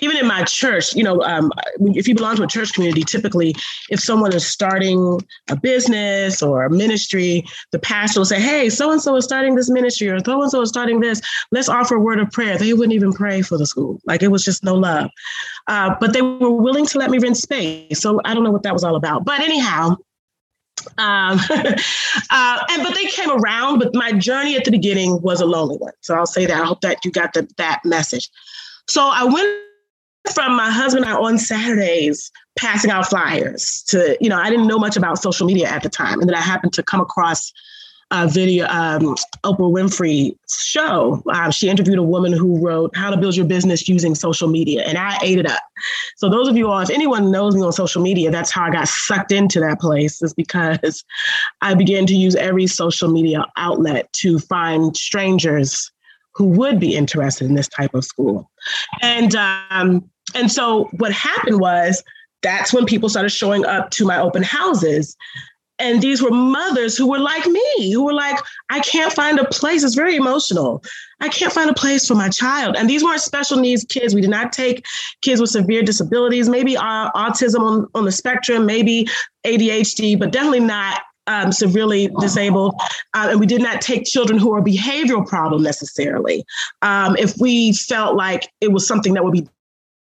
even in my church, you know, um, if you belong to a church community, typically, if someone is starting a business or a ministry, the pastor will say, Hey, so and so is starting this ministry, or so and so is starting this. Let's offer a word of prayer. They wouldn't even pray for the school. Like it was just no love. Uh, but they were willing to let me rent space. So I don't know what that was all about. But anyhow, um, uh, and but they came around. But my journey at the beginning was a lonely one. So I'll say that. I hope that you got the, that message. So I went from my husband and I on Saturdays passing out flyers to, you know, I didn't know much about social media at the time. And then I happened to come across a video, um, Oprah Winfrey show. Um, she interviewed a woman who wrote How to Build Your Business Using Social Media, and I ate it up. So, those of you all, if anyone knows me on social media, that's how I got sucked into that place, is because I began to use every social media outlet to find strangers who would be interested in this type of school. And um, and so what happened was that's when people started showing up to my open houses. And these were mothers who were like me, who were like, I can't find a place. It's very emotional. I can't find a place for my child. And these weren't special needs kids. We did not take kids with severe disabilities, maybe uh, autism on, on the spectrum, maybe ADHD, but definitely not um, severely disabled, uh, and we did not take children who are behavioral problem necessarily. Um, if we felt like it was something that would be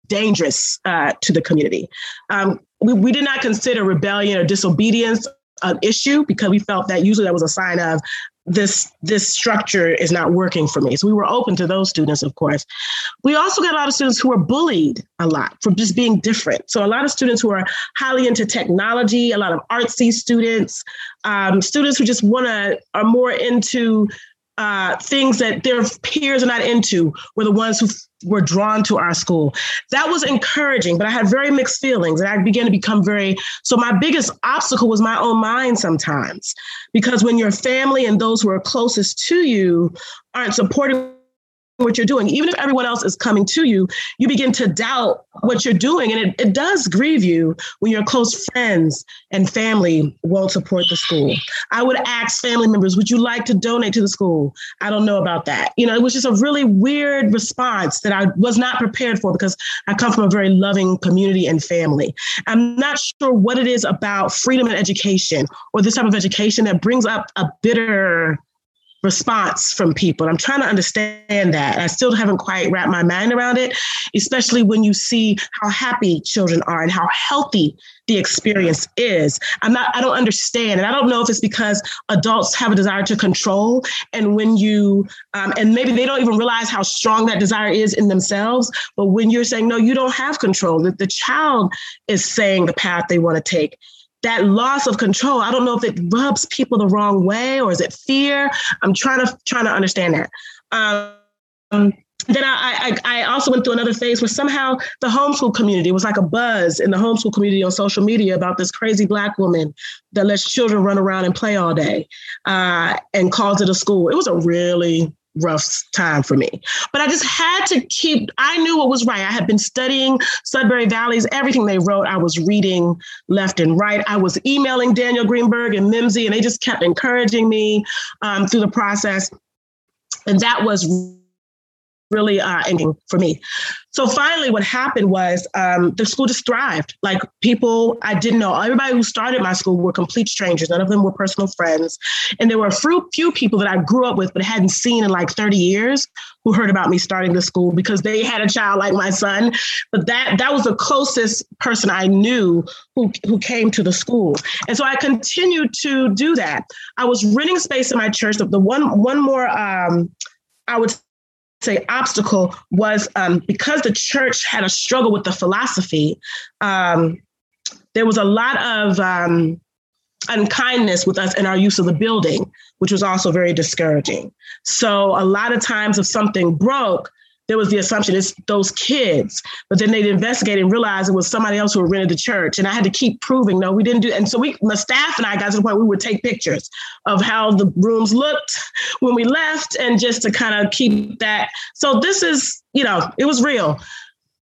dangerous uh, to the community, um, we, we did not consider rebellion or disobedience an issue because we felt that usually that was a sign of this this structure is not working for me. So we were open to those students, of course. We also got a lot of students who were bullied a lot for just being different. So a lot of students who are highly into technology, a lot of artsy students, um, students who just want to are more into uh, things that their peers are not into were the ones who were drawn to our school. That was encouraging, but I had very mixed feelings and I began to become very. So, my biggest obstacle was my own mind sometimes, because when your family and those who are closest to you aren't supporting what you're doing, even if everyone else is coming to you, you begin to doubt what you're doing. And it, it does grieve you when your close friends and family won't support the school. I would ask family members, would you like to donate to the school? I don't know about that. You know, it was just a really weird response that I was not prepared for because I come from a very loving community and family. I'm not sure what it is about freedom and education or this type of education that brings up a bitter response from people. I'm trying to understand that. I still haven't quite wrapped my mind around it, especially when you see how happy children are and how healthy the experience is. I'm not, I don't understand. And I don't know if it's because adults have a desire to control. And when you, um, and maybe they don't even realize how strong that desire is in themselves. But when you're saying, no, you don't have control, that the child is saying the path they want to take that loss of control i don't know if it rubs people the wrong way or is it fear i'm trying to trying to understand that um, then I, I, I also went through another phase where somehow the homeschool community was like a buzz in the homeschool community on social media about this crazy black woman that lets children run around and play all day uh, and calls it a school. It was a really rough time for me. But I just had to keep, I knew what was right. I had been studying Sudbury Valley's, everything they wrote, I was reading left and right. I was emailing Daniel Greenberg and Mimsy, and they just kept encouraging me um, through the process. And that was really uh, ending for me. So finally, what happened was um, the school just thrived. Like people I didn't know, everybody who started my school were complete strangers. None of them were personal friends, and there were a few, few people that I grew up with but hadn't seen in like 30 years who heard about me starting the school because they had a child like my son. But that that was the closest person I knew who who came to the school, and so I continued to do that. I was renting space in my church. The one one more um, I would say obstacle was um, because the church had a struggle with the philosophy. Um, there was a lot of um, unkindness with us in our use of the building, which was also very discouraging. So a lot of times, if something broke, there was the assumption it's those kids, but then they'd investigate and realize it was somebody else who rented the church. And I had to keep proving, no, we didn't do. And so we, my staff and I got to the point we would take pictures of how the rooms looked when we left, and just to kind of keep that. So this is, you know, it was real.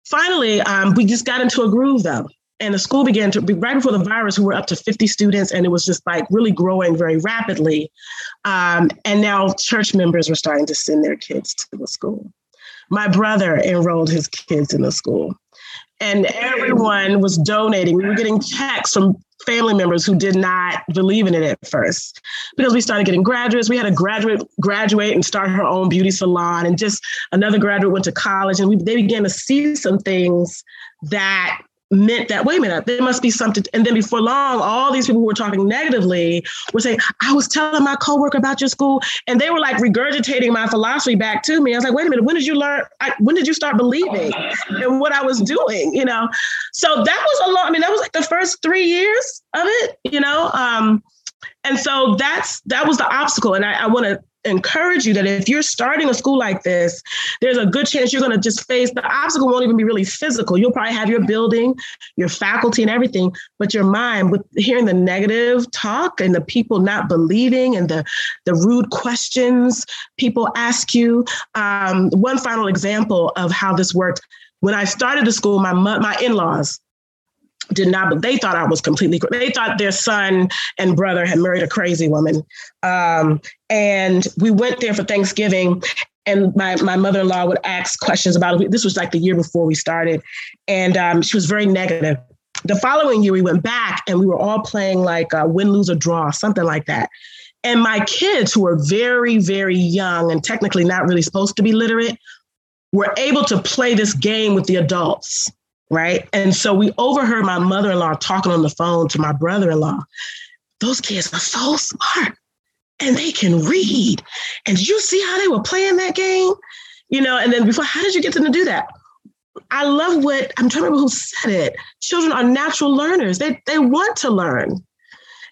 Finally, um, we just got into a groove though. And the school began to be right before the virus, we were up to 50 students, and it was just like really growing very rapidly. Um, and now church members were starting to send their kids to the school my brother enrolled his kids in the school. And everyone was donating. We were getting checks from family members who did not believe in it at first because we started getting graduates. We had a graduate graduate and start her own beauty salon, and just another graduate went to college, and we, they began to see some things that meant that wait a minute there must be something and then before long all these people who were talking negatively were saying i was telling my coworker about your school and they were like regurgitating my philosophy back to me. I was like wait a minute when did you learn I, when did you start believing in what i was doing? You know? So that was a lot i mean that was like the first three years of it you know? Um and so that's that was the obstacle and i, I want to encourage you that if you're starting a school like this, there's a good chance you're going to just face the obstacle won't even be really physical. You'll probably have your building, your faculty, and everything, but your mind with hearing the negative talk and the people not believing and the the rude questions people ask you. Um, one final example of how this worked. When I started the school, my my in-laws did not, but they thought I was completely, they thought their son and brother had married a crazy woman. Um, and we went there for Thanksgiving and my, my mother-in-law would ask questions about it. This was like the year before we started. And um, she was very negative. The following year we went back and we were all playing like uh, win, lose or draw, something like that. And my kids who were very, very young and technically not really supposed to be literate were able to play this game with the adults right? And so we overheard my mother in law talking on the phone to my brother in law. Those kids are so smart and they can read. And did you see how they were playing that game? You know, and then before, how did you get them to do that? I love what I'm trying to remember who said it. Children are natural learners. They they want to learn.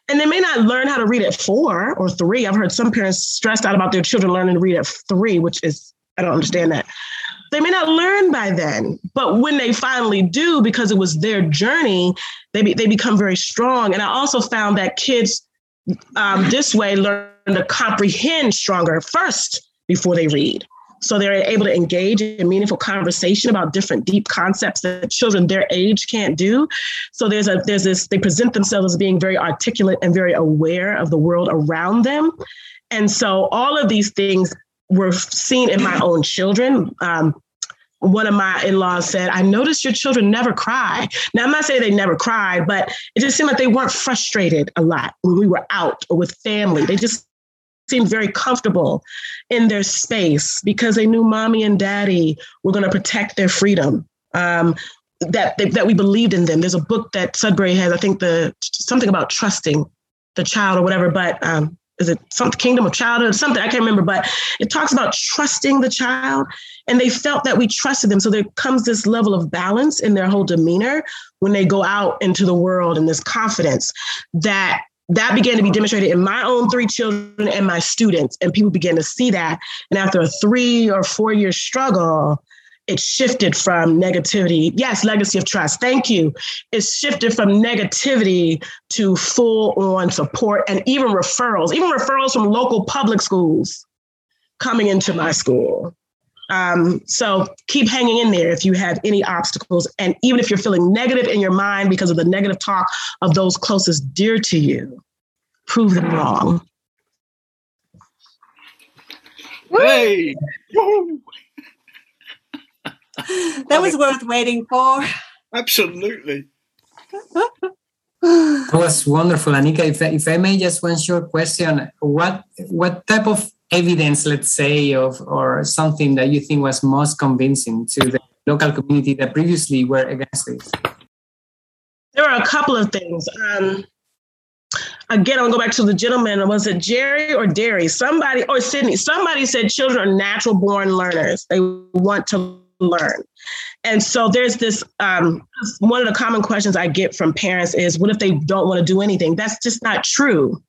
And they may not learn how to read at four or three. I've heard some parents stressed out about their children learning to read at three, which is I don't understand that. They may not learn by then, but when they finally do, because it was their journey, they, be, they become very strong. And I also found that kids um, this way learn to comprehend stronger first before they read. So they're able to engage in meaningful conversation about different deep concepts that children their age can't do. So there's a there's this they present themselves as being very articulate and very aware of the world around them. And so all of these things were seen in my own children. Um, one of my in-laws said, I noticed your children never cry. Now I'm not saying they never cried, but it just seemed like they weren't frustrated a lot when we were out or with family. They just seemed very comfortable in their space because they knew mommy and daddy were going to protect their freedom. Um, that that we believed in them. There's a book that Sudbury has, I think the something about trusting the child or whatever, but um, is it some kingdom of childhood something i can't remember but it talks about trusting the child and they felt that we trusted them. So there comes this level of balance in their whole demeanor when they go out into the world and this confidence that that began to be demonstrated in my own three children and my students. And people began to see that. And after a three or four year struggle it shifted from negativity. Yes, legacy of trust. Thank you. It shifted from negativity to full on support and even referrals, even referrals from local public schools coming into my school. Um, so keep hanging in there if you have any obstacles. And even if you're feeling negative in your mind because of the negative talk of those closest dear to you, prove them wrong. Hey! Woo! that was worth waiting for. Absolutely. that was wonderful, Anika. If, if I may, just one short question: what what type of evidence, let's say, of or something that you think was most convincing to the local community that previously were against this? There are a couple of things. Um, again, I'll go back to the gentleman. Was it Jerry or Derry? Somebody or Sydney? Somebody said children are natural born learners. They want to learn. And so there's this um, one of the common questions I get from parents is, what if they don't want to do anything? That's just not true.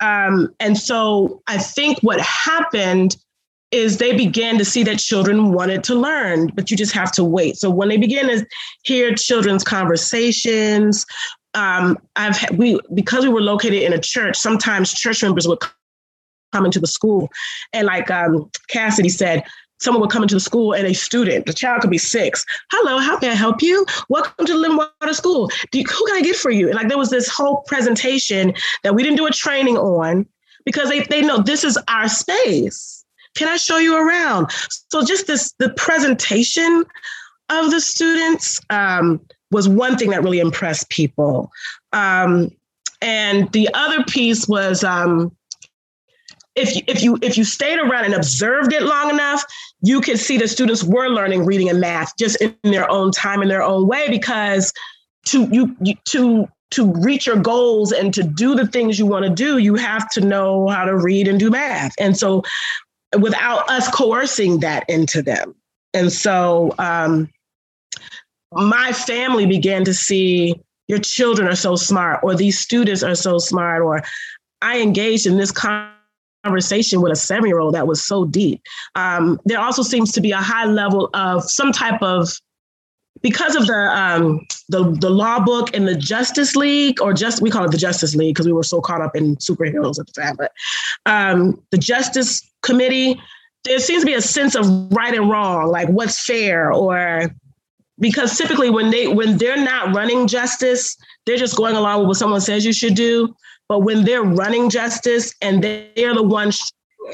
Um, and so I think what happened is they began to see that children wanted to learn, but you just have to wait. So when they begin to hear children's conversations, um, I've we because we were located in a church. Sometimes church members would come into the school, and like um, Cassidy said, someone would come into the school and a student, the child could be six. Hello, how can I help you? Welcome to the Living Water School. You, who can I get for you? And like there was this whole presentation that we didn't do a training on because they, they know this is our space. Can I show you around? So just this the presentation of the students um, was one thing that really impressed people. Um, and the other piece was um, if if you if you stayed around and observed it long enough, you could see the students were learning reading and math just in their own time in their own way because to you, you to to reach your goals and to do the things you want to do, you have to know how to read and do math. And so without us coercing that into them. And so um, my family began to see your children are so smart, or these students are so smart, or I engaged in this conversation conversation with a seven year old that was so deep. Um, there also seems to be a high level of some type of because of the um, the the law book and the Justice League, or just we call it the Justice League because we were so caught up in superheroes at the time. But um, the Justice Committee, there seems to be a sense of right and wrong, like what's fair, or because typically when they when they're not running justice, they're just going along with what someone says you should do. But when they're running justice and they're the ones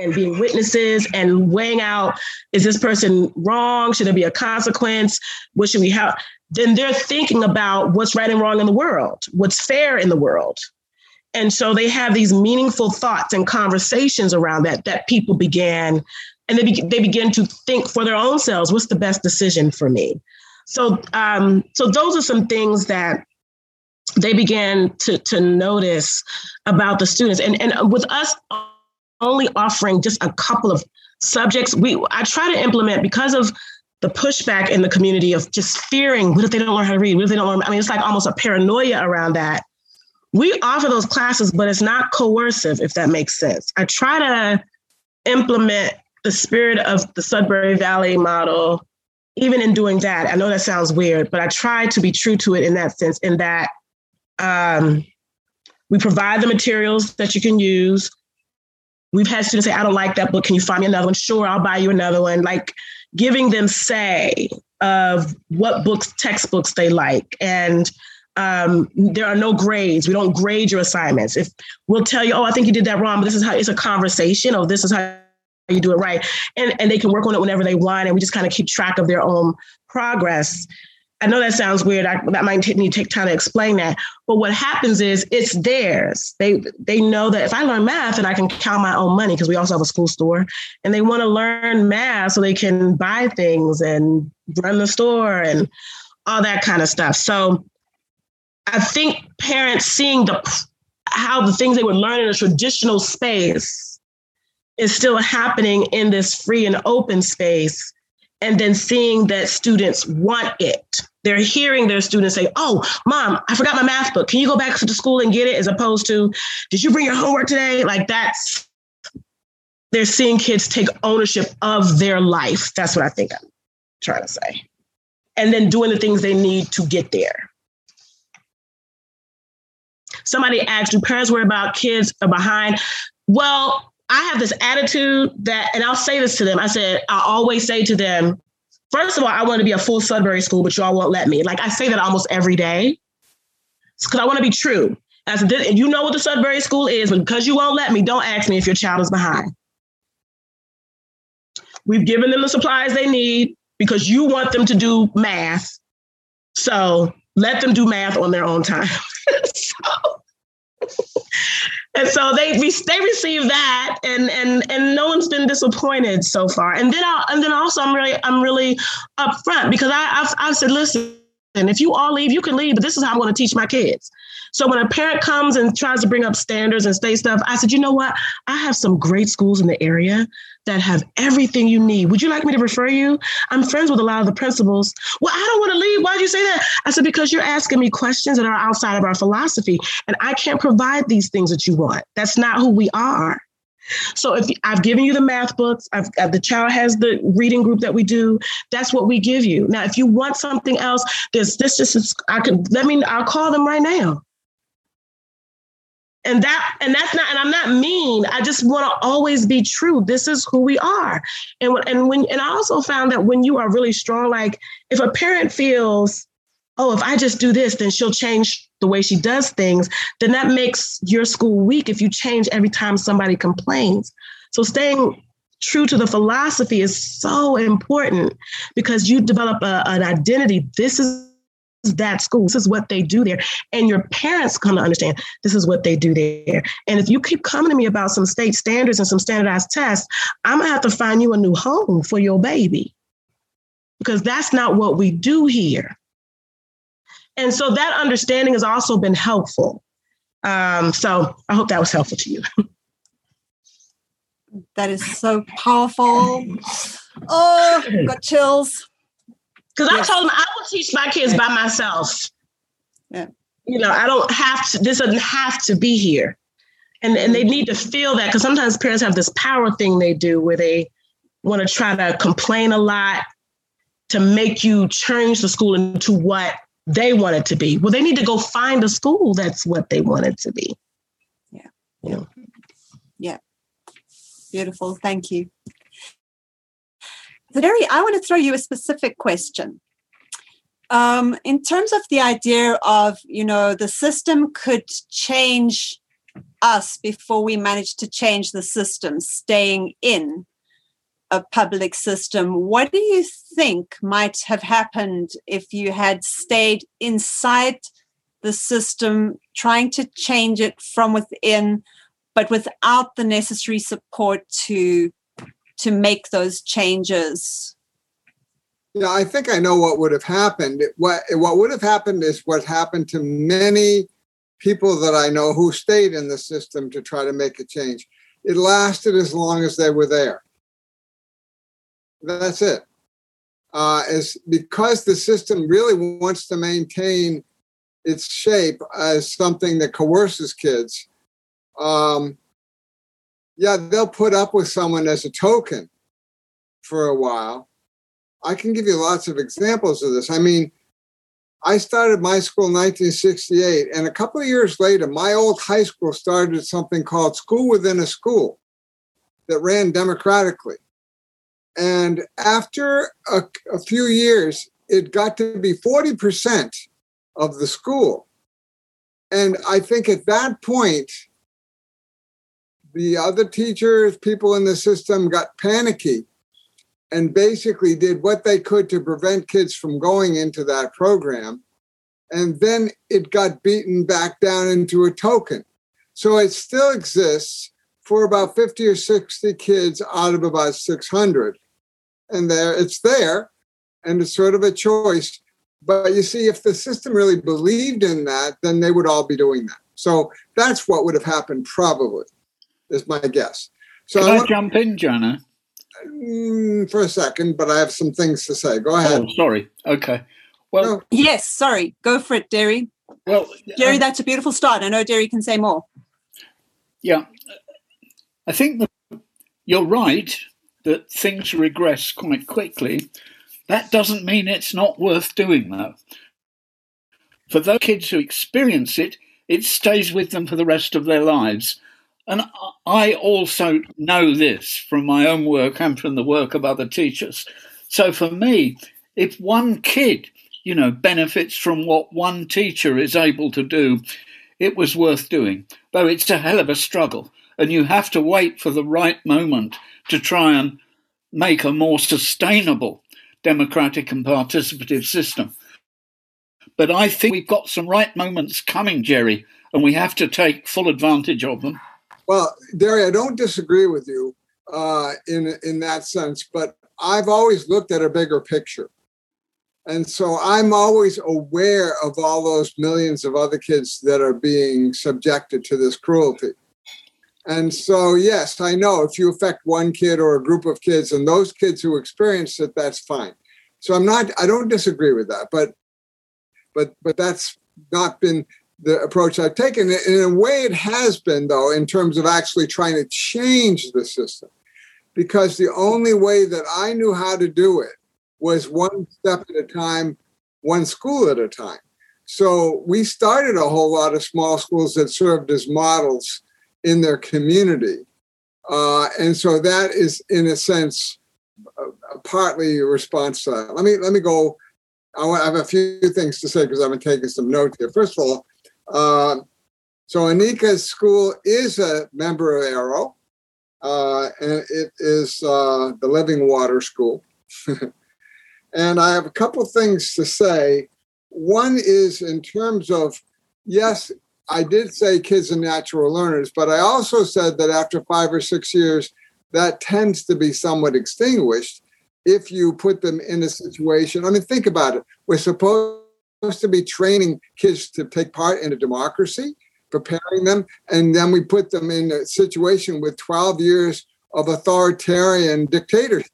and being witnesses and weighing out is this person wrong? Should there be a consequence? What should we have? Then they're thinking about what's right and wrong in the world, what's fair in the world. And so they have these meaningful thoughts and conversations around that that people began and they, be, they begin to think for their own selves what's the best decision for me so um, so those are some things that they began to, to notice about the students. And, and with us only offering just a couple of subjects, we I try to implement because of the pushback in the community of just fearing, what if they don't learn how to read? What if they don't learn? I mean, it's like almost a paranoia around that. We offer those classes, but it's not coercive, if that makes sense. I try to implement the spirit of the Sudbury Valley model, even in doing that. I know that sounds weird, but I try to be true to it in that sense, in that um, we provide the materials that you can use. We've had students say, I don't like that book. Can you find me another one? Sure, I'll buy you another one. Like giving them say of what books, textbooks they like. And um, there are no grades. We don't grade your assignments. If we'll tell you, oh, I think you did that wrong, but this is how it's a conversation. Oh, this is how you do it right. And, and they can work on it whenever they want. And we just kind of keep track of their own progress. I know that sounds weird. I, that might take me take time to explain that. But what happens is it's theirs. They they know that if I learn math and I can count my own money because we also have a school store, and they want to learn math so they can buy things and run the store and all that kind of stuff. So I think parents seeing the how the things they would learn in a traditional space is still happening in this free and open space and then seeing that students want it. They're hearing their students say, Oh, mom, I forgot my math book. Can you go back to the school and get it? As opposed to, Did you bring your homework today? Like that's, they're seeing kids take ownership of their life. That's what I think I'm trying to say. And then doing the things they need to get there. Somebody asked, Do parents worry about kids are behind? Well, I have this attitude that, and I'll say this to them. I said, I always say to them, first of all, I want to be a full Sudbury school, but y'all won't let me. Like I say that almost every day because I want to be true. Said, you know what the Sudbury school is, but because you won't let me, don't ask me if your child is behind. We've given them the supplies they need because you want them to do math. So let them do math on their own time. so, and so they they receive that, and and and no one's been disappointed so far. And then I and then also I'm really I'm really upfront because I I've, I've said listen, if you all leave, you can leave, but this is how I'm going to teach my kids. So when a parent comes and tries to bring up standards and state stuff, I said, you know what? I have some great schools in the area that have everything you need. Would you like me to refer you? I'm friends with a lot of the principals. Well, I don't want to leave. Why'd you say that? I said, because you're asking me questions that are outside of our philosophy, and I can't provide these things that you want. That's not who we are. So if I've given you the math books, I've, uh, the child has the reading group that we do. That's what we give you. Now, if you want something else, this. This is I can let me. I'll call them right now and that and that's not and i'm not mean. I just want to always be true. This is who we are. And when and when and i also found that when you are really strong like if a parent feels oh if i just do this then she'll change the way she does things then that makes your school weak if you change every time somebody complains. So staying true to the philosophy is so important because you develop a, an identity. This is that school. This is what they do there. And your parents come to understand this is what they do there. And if you keep coming to me about some state standards and some standardized tests, I'm going to have to find you a new home for your baby because that's not what we do here. And so that understanding has also been helpful. Um, so I hope that was helpful to you. that is so powerful. Oh, got chills. Because yes. I told them I will teach my kids by myself. Yeah. You know, I don't have to, this doesn't have to be here. And, and they need to feel that because sometimes parents have this power thing they do where they want to try to complain a lot to make you change the school into what they want it to be. Well, they need to go find a school that's what they want it to be. Yeah. You know? Yeah. Beautiful. Thank you. Derry, I want to throw you a specific question. Um, in terms of the idea of, you know, the system could change us before we manage to change the system, staying in a public system, what do you think might have happened if you had stayed inside the system, trying to change it from within, but without the necessary support to to make those changes? Yeah, I think I know what would have happened. What what would have happened is what happened to many people that I know who stayed in the system to try to make a change. It lasted as long as they were there. That's it. Uh, is because the system really wants to maintain its shape as something that coerces kids. Um, yeah, they'll put up with someone as a token for a while. I can give you lots of examples of this. I mean, I started my school in 1968, and a couple of years later, my old high school started something called School Within a School that ran democratically. And after a, a few years, it got to be 40% of the school. And I think at that point, the other teachers, people in the system got panicky and basically did what they could to prevent kids from going into that program. And then it got beaten back down into a token. So it still exists for about 50 or 60 kids out of about 600. And there it's there, and it's sort of a choice. But you see, if the system really believed in that, then they would all be doing that. So that's what would have happened probably is my guess. So Can I, I want, jump in, Jana? mm, for a second, but I have some things to say. Go ahead. Oh, sorry. Okay. Well, No. Yes, sorry. Go for it, Derry. well, Derry, um, that's a beautiful start. I know Derry can say more. yeah. I think that you're right that things regress quite quickly. That doesn't mean it's not worth doing, though. For those kids who experience it, it stays with them for the rest of their lives. And I also know this from my own work and from the work of other teachers. So for me, if one kid, you know, benefits from what one teacher is able to do, it was worth doing. Though it's a hell of a struggle, and you have to wait for the right moment to try and make a more sustainable democratic and participative system. But I think we've got some right moments coming, Jerry, and we have to take full advantage of them. Well, Derry, I don't disagree with you uh, in in that sense, but I've always looked at a bigger picture, and so I'm always aware of all those millions of other kids that are being subjected to this cruelty. And so, yes, I know if you affect one kid or a group of kids, and those kids who experience it, that's fine. So I'm not, I don't disagree with that, but, but, but that's not been the approach I've taken. In a way, it has been, though, in terms of actually trying to change the system. Because the only way that I knew how to do it was one step at a time, one school at a time. So we started a whole lot of small schools that served as models in their community. Uh, and so that is, in a sense, uh, partly a response to that. Let me let me go. I I have a few things to say because I've been taking some notes here. First of all, uh, so Anika's school is a member of AERO, uh, and it is uh, the Living Water School. and I have a couple things to say. One is in terms of, yes, I did say kids are natural learners, but I also said that after five or six years, that tends to be somewhat extinguished if you put them in a situation. I mean, think about it. We're supposed to be training kids to take part in a democracy, preparing them, and then we put them in a situation with 12 years of authoritarian dictatorship.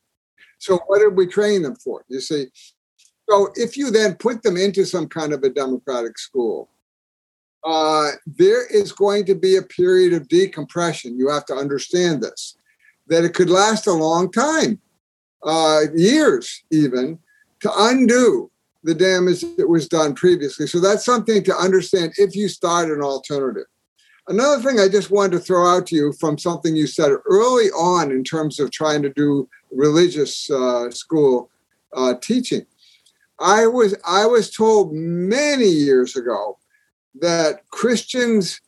So, what did we train them for? You see? So, if you then put them into some kind of a democratic school, uh, there is going to be a period of decompression. You have to understand this, that it could last a long time, uh, years even, to undo the damage that was done previously. So that's something to understand if you start an alternative. Another thing I just wanted to throw out to you from something you said early on in terms of trying to do religious uh, school uh, teaching. I was I was told many years ago that Christians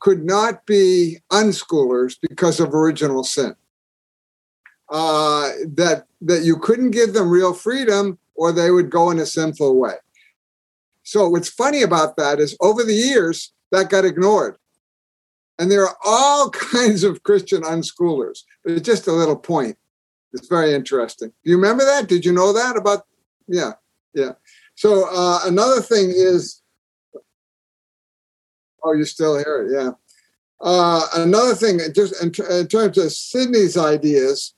could not be unschoolers because of original sin. Uh, that that you couldn't give them real freedom or they would go in a sinful way. So what's funny about that is over the years that got ignored. And there are all kinds of Christian unschoolers. But it's just a little point. It's very interesting. Do you remember that? Did you know that about? Yeah, yeah. So uh, another thing is, oh, you're still here, yeah. Uh, another thing, just in, in, terms of Sydney's ideas,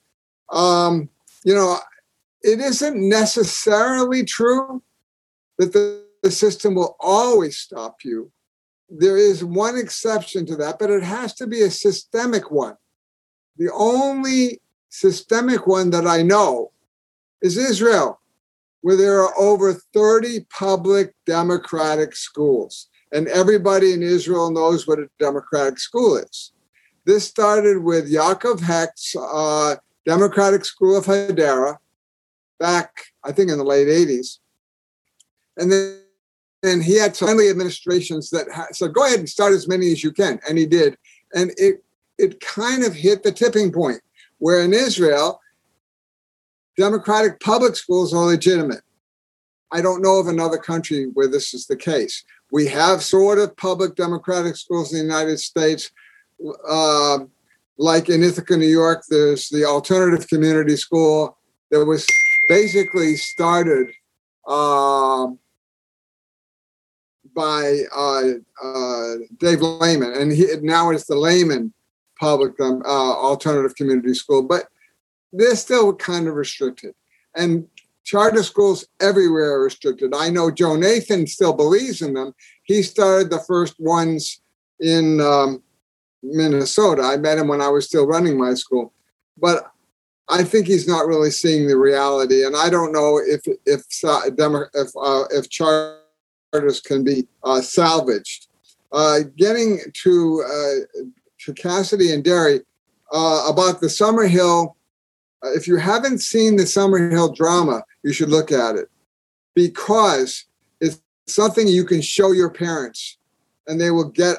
um, you know, it isn't necessarily true that the, the system will always stop you. There is one exception to that, but it has to be a systemic one. The only systemic one that I know is Israel, where there are over 30 public democratic schools. And everybody in Israel knows what a democratic school is. This started with Yaakov Hecht's uh, Democratic School of Hadera, back, I think, in the late 80s. And then and he had friendly administrations that said, go ahead and start as many as you can. And he did. And it, it kind of hit the tipping point where in Israel, democratic public schools are legitimate. I don't know of another country where this is the case. We have sort of public democratic schools in the United States. Uh, like in Ithaca, New York, there's the Alternative Community School that was basically started uh, by uh, uh, Dave Lehman, and he, now it's the Lehman Public um, uh, Alternative Community School, but they're still kind of restricted. And charter schools everywhere are restricted. I know Joe Nathan still believes in them. He started the first ones in um, Minnesota. I met him when I was still running my school. But I think he's not really seeing the reality, and I don't know if if if uh, if charters can be uh, salvaged. Uh, getting to uh, to Cassidy and Derry uh, about the Summerhill. If you haven't seen the Summerhill drama, you should look at it because it's something you can show your parents, and they will get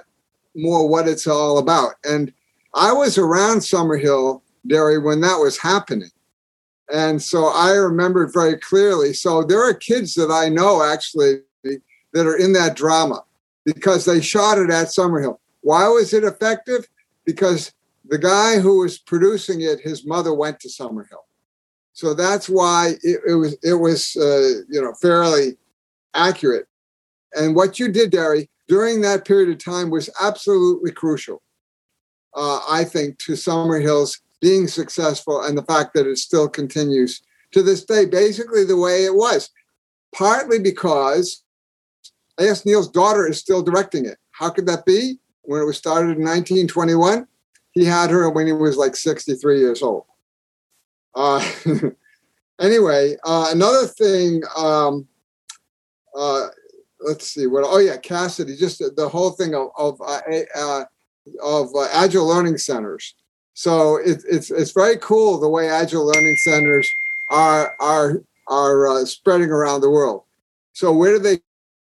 more what it's all about. And I was around Summerhill Derry when that was happening. And so I remember it very clearly. So there are kids that I know actually that are in that drama because they shot it at Summerhill. Why was it effective? Because the guy who was producing it, his mother went to Summerhill. So that's why it, it was it was uh, you know fairly accurate. And what you did, Derry, during that period of time was absolutely crucial. Uh, I think to Summerhill's being successful and the fact that it still continues to this day, basically the way it was. Partly because A.S. Neill's daughter is still directing it. How could that be? When it was started in 1921, he had her when he was like 63 years old. Uh, anyway, uh, another thing, um, uh, let's see what, oh yeah, Cassidy, just the whole thing of, of, uh, uh, of uh, agile learning centers. So it, it's it's very cool the way Agile Learning Centers are are are uh, spreading around the world. So where do they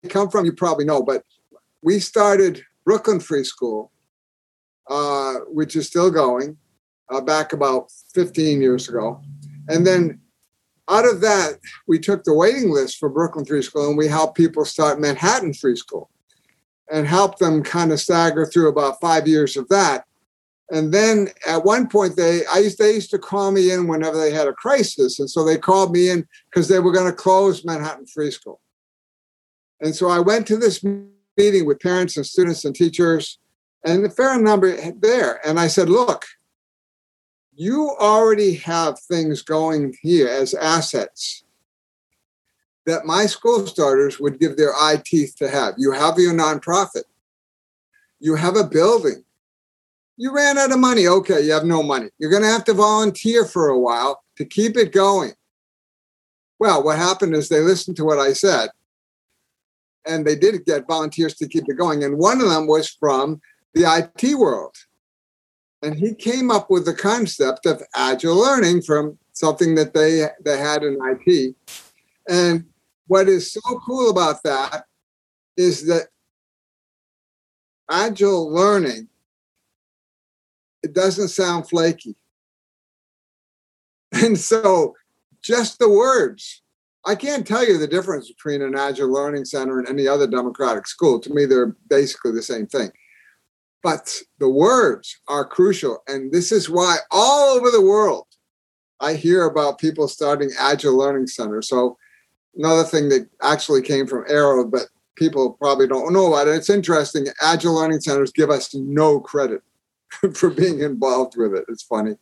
come from? You probably know, but we started Brooklyn Free School, uh, which is still going, uh, back about 15 years ago, and then out of that we took the waiting list for Brooklyn Free School and we helped people start Manhattan Free School, and helped them kind of stagger through about five years of that and then at one point, they I used they used to call me in whenever they had a crisis, and so they called me in because they were going to close Manhattan Free School. And so I went to this meeting with parents and students and teachers, and a fair number there. And I said, "Look, you already have things going here as assets that my school starters would give their eye teeth to have. You have your nonprofit." You have a building. You ran out of money. Okay, you have no money. You're going to have to volunteer for a while to keep it going. Well, what happened is they listened to what I said and they did get volunteers to keep it going. And one of them was from the IT world. And he came up with the concept of agile learning from something that they, they had in IT. And what is so cool about that is that agile learning, it doesn't sound flaky. And so just the words I can't tell you the difference between an Agile Learning Center and any other democratic school. To me, they're basically the same thing. But the words are crucial. And this is why all over the world, I hear about people starting Agile Learning Centers. So, another thing that actually came from AERO, but people probably don't know about it. It's interesting. Agile Learning Centers give us no credit for being involved with it. It's funny.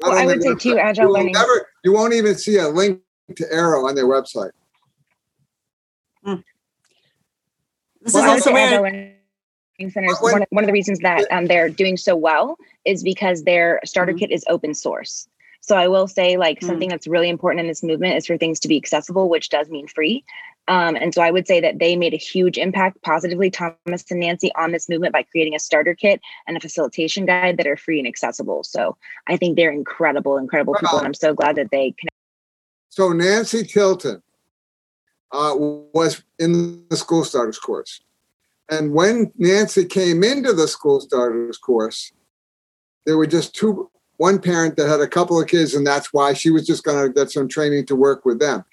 Well, I would say too, Agile Learning. Never, you won't even see a link to AERO on their website. Hmm. This is also where centers one, one, of the reasons that um, they're doing so well is because their starter mm-hmm. kit is open source so i will say like mm-hmm. something that's really important in this movement is for things to be accessible which does mean free um, and so i would say that they made a huge impact positively Tomis and nancy on this movement by creating a starter kit and a facilitation guide that are free and accessible so i think they're incredible incredible people and i'm so glad that they connect so Nancy Tilton uh, was in the school starters course. And when Nancy came into the school starters course, there were just two, one parent that had a couple of kids, and that's why she was just going to get some training to work with them.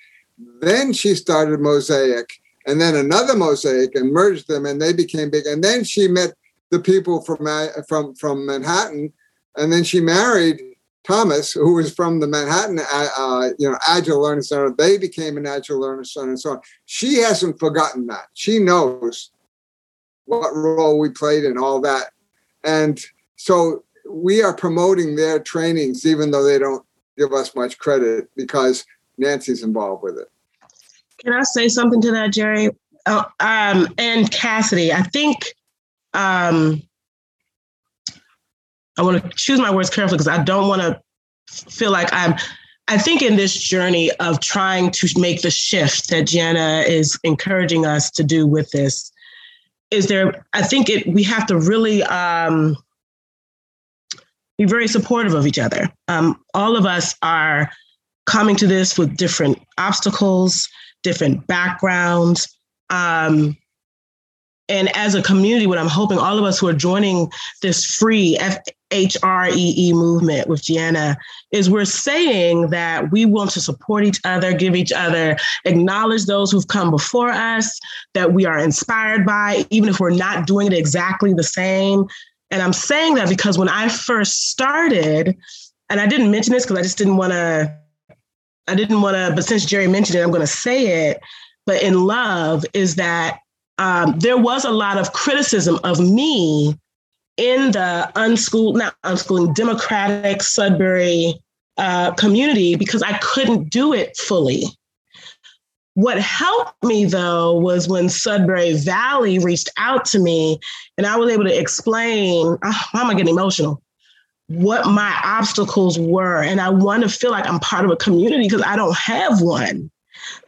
Then she started Mosaic, and then another Mosaic, and merged them, and they became big. And then she met the people from from from Manhattan, and then she married Tomis, who was from the Manhattan, uh, uh, you know, Agile Learning Center, they became an Agile Learning Center and so on. She hasn't forgotten that. She knows what role we played in all that, and so we are promoting their trainings, even though they don't give us much credit because Nancy's involved with it. Can I say something to that, Jerry? Oh, um, and Cassidy, I think um, I want to choose my words carefully because I don't want to feel like I'm. I think in this journey of trying to make the shift that Je'anna is encouraging us to do with this, is there? I think it. We have to really um, be very supportive of each other. Um, all of us are coming to this with different obstacles, different backgrounds. Um, and as a community, what I'm hoping all of us who are joining this free FHREE movement with Je'anna is we're saying that we want to support each other, give each other, acknowledge those who've come before us, that we are inspired by, even if we're not doing it exactly the same. And I'm saying that because when I first started, and I didn't mention this because I just didn't want to, I didn't want to, but since Jerry mentioned it, I'm going to say it. But in love, is that um, there was a lot of criticism of me in the unschooled, not unschooling, democratic Sudbury uh, community because I couldn't do it fully. What helped me though was when Sudbury Valley reached out to me and I was able to explain, oh, why am I getting emotional? What my obstacles were. And I want to feel like I'm part of a community because I don't have one.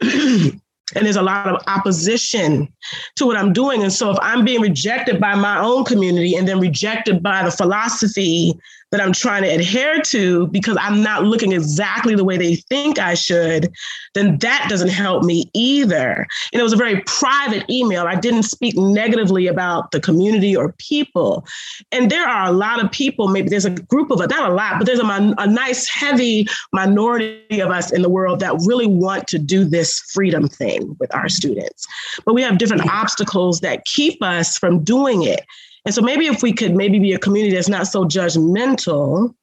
and there's a lot of opposition to what I'm doing. And so if I'm being rejected by my own community and then rejected by the philosophy that I'm trying to adhere to because I'm not looking exactly the way they think I should, then that doesn't help me either. And it was a very private email. I didn't speak negatively about the community or people. And there are a lot of people, maybe there's a group of, not a lot, but there's a, a nice, heavy minority of us in the world that really want to do this freedom thing with our students. But we have different obstacles that keep us from doing it. And so maybe if we could maybe be a community that's not so judgmental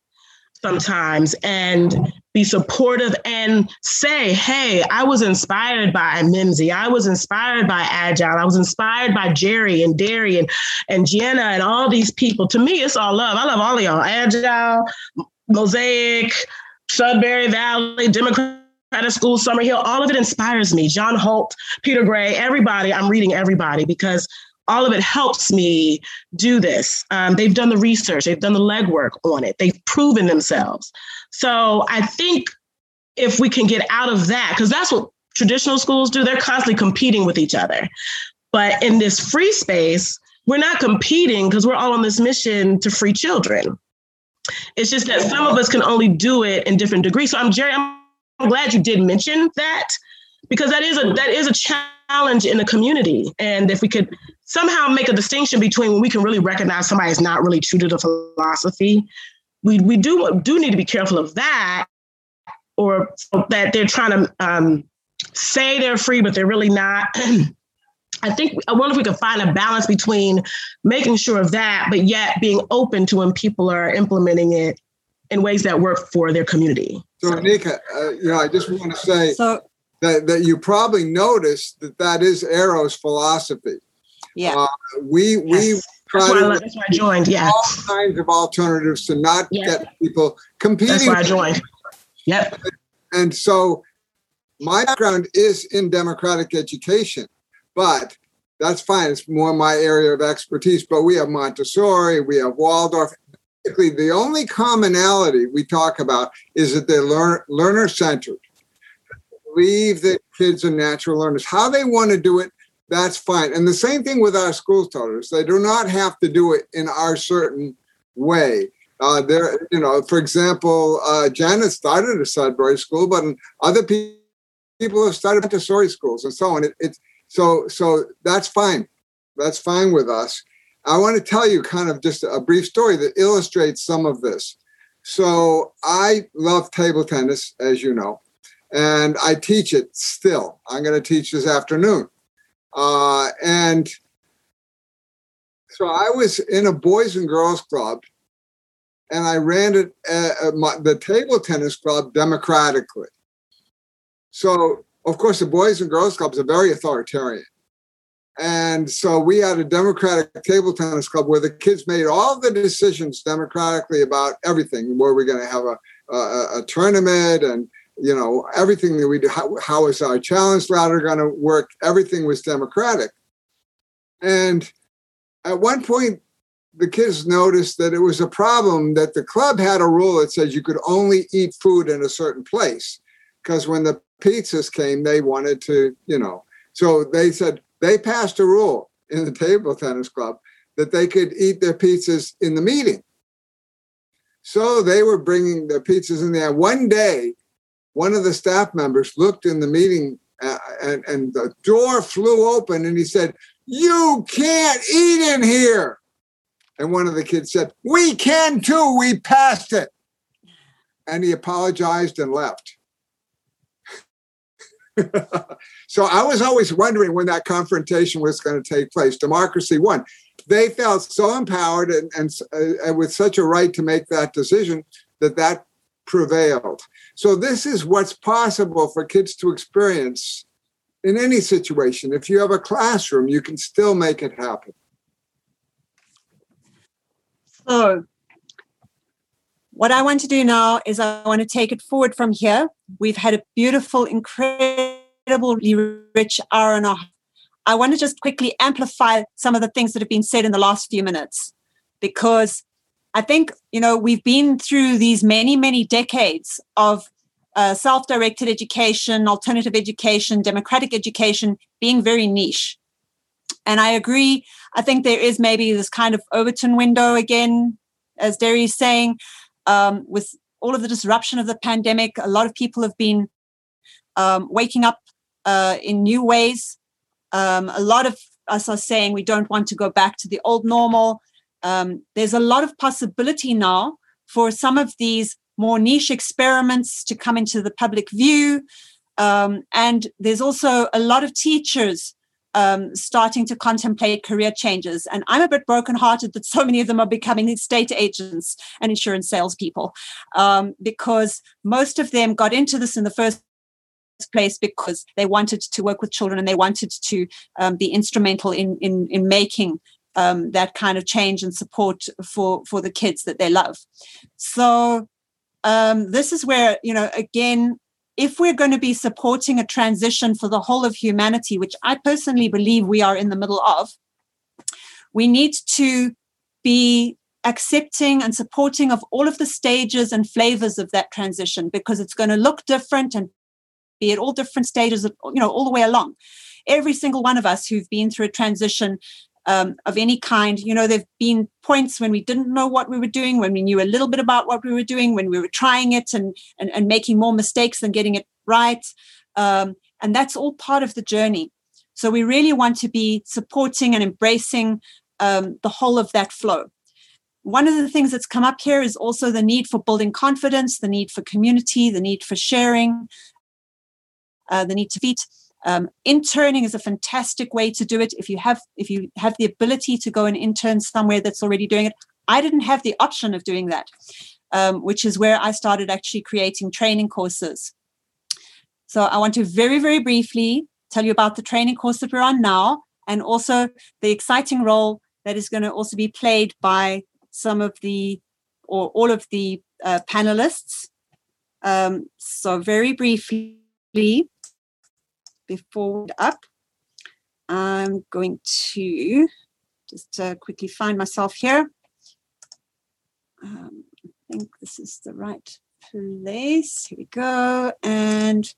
sometimes and be supportive and say, hey, I was inspired by Mimsy. I was inspired by Agile. I was inspired by Jerry and Derry and, and Je'anna and all these people. To me, it's all love. I love all of y'all. Agile, Mosaic, Sudbury Valley, Democratic School, Summerhill, all of it inspires me. John Holt, Peter Gray, everybody. I'm reading everybody because all of it helps me do this. Um, they've done the research, they've done the legwork on it, they've proven themselves. So I think if we can get out of that, because that's what traditional schools do, they're constantly competing with each other. But in this free space, we're not competing because we're all on this mission to free children. It's just that some of us can only do it in different degrees. So I'm Jerry, I'm glad you did mention that because that is a that is a challenge in the community. And if we could somehow make a distinction between when we can really recognize somebody is not really true to the philosophy, we we do do need to be careful of that, or that they're trying to um, say they're free, but they're really not. I think I wonder if we could find a balance between making sure of that, but yet being open to when people are implementing it in ways that work for their community. So, Nika, uh, you know, I just want to say so, that, that you probably noticed that that is AERO's philosophy. Yeah, uh, we yes. we try that's why, to that's why I joined. Yeah, all kinds of alternatives to not get people competing. That's why I joined. Yep. And so, my background is in democratic education. But that's fine. It's more my area of expertise. But we have Montessori, we have Waldorf. Basically, the only commonality we talk about is that they're learn, learner centered. Believe that kids are natural learners. How they want to do it, that's fine. And the same thing with our school starters. They do not have to do it in our certain way. Uh, there, you know, for example, uh, Janet started a Sudbury school, but other people people have started Montessori schools and so on. It, it's so so that's fine. That's fine with us. I want to tell you kind of just a brief story that illustrates some of this. So I love table tennis, as you know, and I teach it still. I'm going to teach this afternoon. Uh, and so I was in a boys and girls club, and I ran it uh, uh my, the table tennis club democratically. So of course, the Boys and Girls Clubs are very authoritarian. And so we had a democratic table tennis club where the kids made all the decisions democratically about everything. Were we're going to have a, a, a, tournament and, you know, everything that we do? How, how is our challenge ladder going to work? Everything was democratic. And at one point, the kids noticed that it was a problem that the club had a rule that says you could only eat food in a certain place. Because when the pizzas came, they wanted to, you know. So they said they passed a rule in the table tennis club that they could eat their pizzas in the meeting. So they were bringing their pizzas in there. One day, one of the staff members looked in the meeting uh, and, and the door flew open and he said, You can't eat in here. And one of the kids said, We can too. We passed it. And he apologized and left. so I was always wondering when that confrontation was going to take place. Democracy won. They felt so empowered and, and, uh, and with such a right to make that decision that that prevailed. So this is what's possible for kids to experience in any situation. If you have a classroom, you can still make it happen. So what I want to do now is I want to take it forward from here. We've had a beautiful, incredibly rich hour and a half. I want to just quickly amplify some of the things that have been said in the last few minutes because I think, you know, we've been through these many, many decades of uh, self directed education, alternative education, democratic education being very niche. And I agree. I think there is maybe this kind of Overton window again, as Derry is saying, um, with all of the disruption of the pandemic, a lot of people have been um, waking up uh, in new ways. Um, a lot of us are saying we don't want to go back to the old normal. Um, there's a lot of possibility now for some of these more niche experiments to come into the public view. Um, and there's also a lot of teachers um, starting to contemplate career changes. And I'm a bit brokenhearted that so many of them are becoming estate agents and insurance salespeople um, because most of them got into this in the first place because they wanted to work with children and they wanted to um, be instrumental in in, in making um, that kind of change and support for for the kids that they love. So um, this is where you know again if we're going to be supporting a transition for the whole of humanity, which I personally believe we are in the middle of, we need to be accepting and supporting of all of the stages and flavors of that transition because it's going to look different and be at all different stages of, you know all the way along every single one of us who've been through a transition um, of any kind. You know there've been points when we didn't know what we were doing when we knew a little bit about what we were doing when we were trying it and and, and making more mistakes than getting it right. Um, and that's all part of the journey. So we really want to be supporting and embracing um, the whole of that flow. One of the things that's come up here is also the need for building confidence, the need for community, the need for sharing, uh, the need to feed. Um, interning is a fantastic way to do it. If you have if you have the ability to go and intern somewhere that's already doing it, I didn't have the option of doing that, um, which is where I started actually creating training courses. So I want to very very briefly tell you about the training course that we're on now, and also the exciting role that is going to also be played by some of the or all of the uh, panelists. Um, so very briefly, before up, I'm going to just uh, quickly find myself here. Um, I think this is the right place. Here we go. And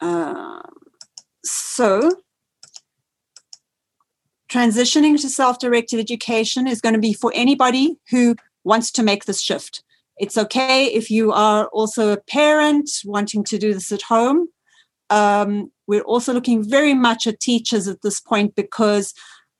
um, so transitioning to self-directed education is going to be for anybody who wants to make this shift it's okay if you are also a parent wanting to do this at home um, we're also looking very much at teachers at this point because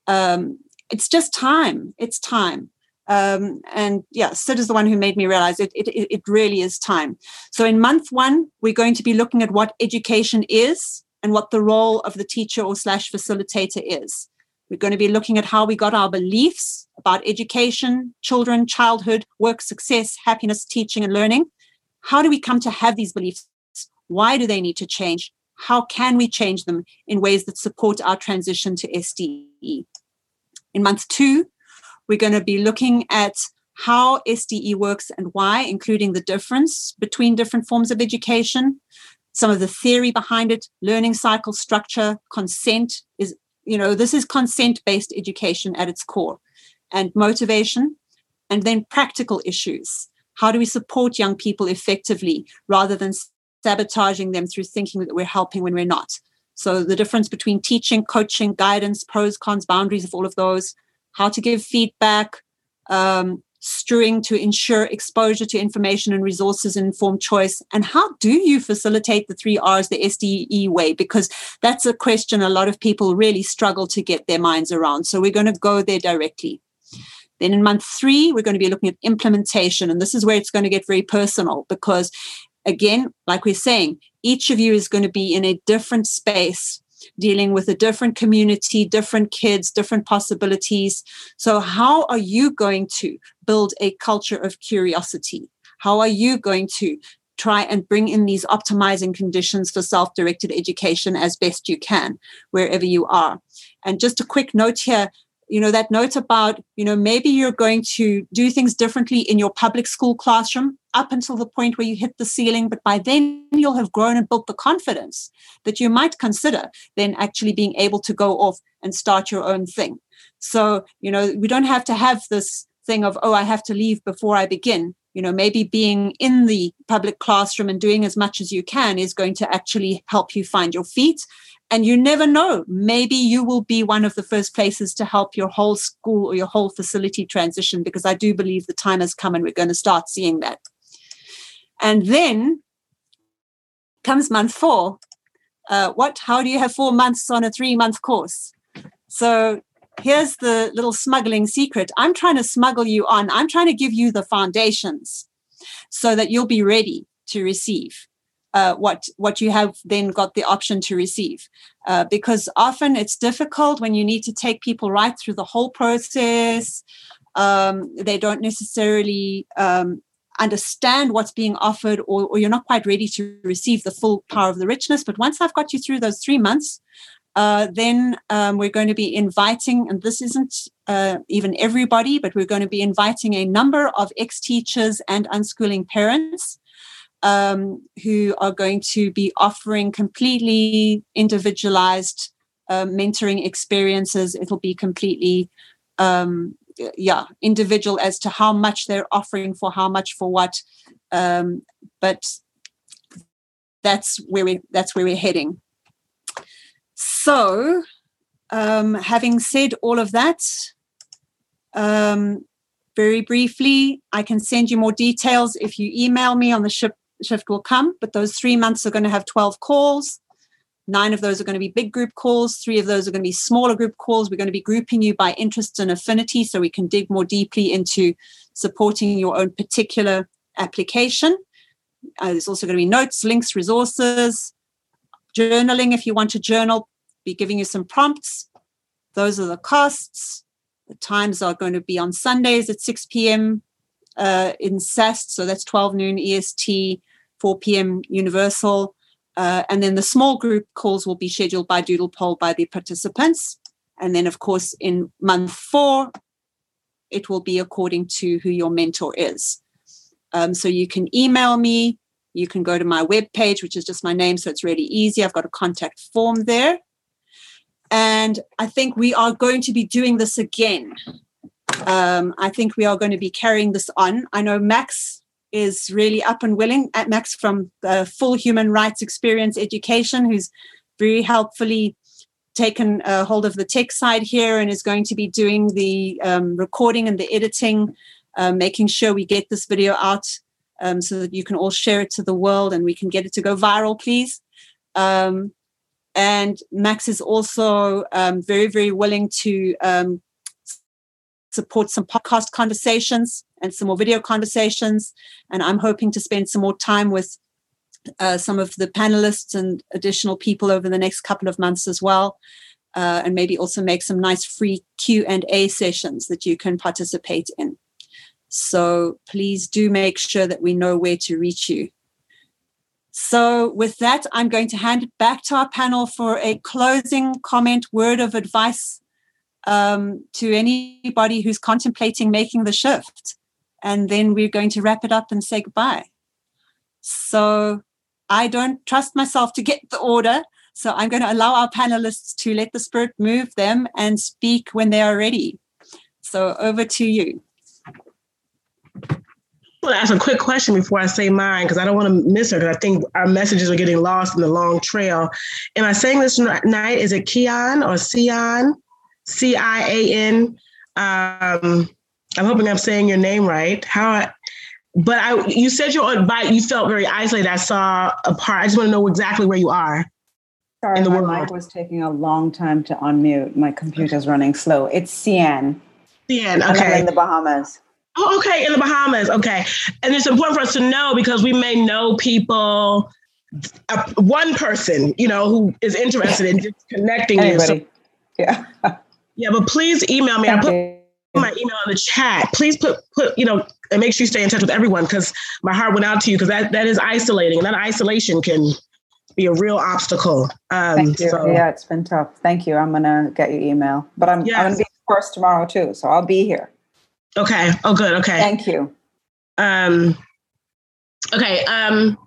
um, it's just time it's time um, and yeah sid is the one who made me realize it, it it really is time so in month one we're going to be looking at what education is and what the role of the teacher or slash facilitator is we're going to be looking at how we got our beliefs about education, children, childhood, work, success, happiness, teaching, and learning. How do we come to have these beliefs? Why do they need to change? How can we change them in ways that support our transition to SDE? In month two, we're going to be looking at how SDE works and why, including the difference between different forms of education, some of the theory behind it, learning cycle structure, consent is you know this is consent based education at its core and motivation and then practical issues how do we support young people effectively rather than sabotaging them through thinking that we're helping when we're not so the difference between teaching coaching guidance pros cons boundaries of all of those how to give feedback um, strewing to ensure exposure to information and resources and informed choice? And how do you facilitate the three R's the SDE way? Because that's a question a lot of people really struggle to get their minds around. So we're going to go there directly. Then in month three, we're going to be looking at implementation. And this is where it's going to get very personal because, again, like we're saying, each of you is going to be in a different space dealing with a different community, different kids, different possibilities. So, how are you going to build a culture of curiosity? How are you going to try and bring in these optimizing conditions for self directed education as best you can, wherever you are? And just a quick note here you know that note about you know maybe you're going to do things differently in your public school classroom up until the point where you hit the ceiling but by then you'll have grown and built the confidence that you might consider then actually being able to go off and start your own thing. So you know we don't have to have this thing of oh i have to leave before i begin you know maybe being in the public classroom and doing as much as you can is going to actually help you find your feet. And you never know maybe you will be one of the first places to help your whole school or your whole facility transition because i do believe the time has come and we're going to start seeing that. And then comes month four. Uh, what how do you have four months on a three month course? So here's the little smuggling secret. I'm trying to smuggle you on. I'm trying to give you the foundations so that you'll be ready to receive uh, what what you have then got the option to receive. Uh, because often it's difficult when you need to take people right through the whole process. Um, they don't necessarily um, understand what's being offered or, or, you're not quite ready to receive the full power of the richness. But once i've got you through those three months uh, then um, we're going to be inviting, and this isn't uh, even everybody, but we're going to be inviting a number of ex teachers and unschooling parents um, who are going to be offering completely individualized uh, mentoring experiences. It'll be completely, um, yeah, individual as to how much they're offering for how much for what. Um, but that's where we that's where we're heading. So, um, having said all of that, um, very briefly, I can send you more details if you email me on the ship. Shift will come, but those three months are going to have 12 calls. Nine of those are going to be big group calls. Three of those are going to be smaller group calls. We're going to be grouping you by interest and affinity so we can dig more deeply into supporting your own particular application. Uh, there's also going to be notes, links, resources, journaling if you want to journal, be giving you some prompts. Those are the costs. The times are going to be on Sundays at 6 p.m. Uh, in CEST, so that's 12 noon EST, 4 p.m. Universal. Uh, and then the small group calls will be scheduled by Doodle Poll by the participants. And then, of course, in month four, it will be according to who your mentor is. Um, so you can email me. You can go to my webpage, which is just my name. So it's really easy. I've got a contact form there. And I think we are going to be doing this again. Um, I think we are going to be carrying this on. I know Max is really up and willing at Max from the Full Human Rights Experience Education, who's very helpfully taken hold of the tech side here and is going to be doing the um, recording and the editing, uh, making sure we get this video out um, so that you can all share it to the world and we can get it to go viral, please. Um, and Max is also um, very, very willing to um, support some podcast conversations and some more video conversations. And I'm hoping to spend some more time with uh, some of the panelists and additional people over the next couple of months as well. Uh, and maybe also make some nice free q&a sessions that you can participate in so please do make sure that we know where to reach you so, with that, I'm going to hand it back to our panel for a closing comment, word of advice um, to anybody who's contemplating making the shift. And then we're going to wrap it up and say goodbye. So, I don't trust myself to get the order. So, I'm going to allow our panelists to let the spirit move them and speak when they are ready. So, over to you. I want to ask a quick question before I say mine because I don't want to miss her because I think our messages are getting lost in the long trail. Am I saying this night? Is it Kian or Cian? C I A N. Um, I'm hoping I'm saying your name right. How? I, but I, you said you're on bike. You felt very isolated. I saw a part. I just want to know exactly where you are. Sorry, in the my world. mic was taking a long time to unmute. My computer's running slow. It's Cian. Cian. Okay. I'm in the Bahamas. Oh, okay, in the Bahamas. Okay. And it's important for us to know because we may know people, uh, one person, you know, who is interested in just connecting Anybody. you. So, yeah. yeah, but please email me. Thank I put you. my email in the chat. Please put, put, you know, and make sure you stay in touch with everyone because my heart went out to you because that, that is isolating and that isolation can be a real obstacle. Um, Thank you. So. Yeah, it's been tough. Thank you. I'm going to get your email, but I'm, yes. I'm going to be first tomorrow too. So I'll be here. Okay. Oh, good. Okay. Thank you. Um, okay. Um,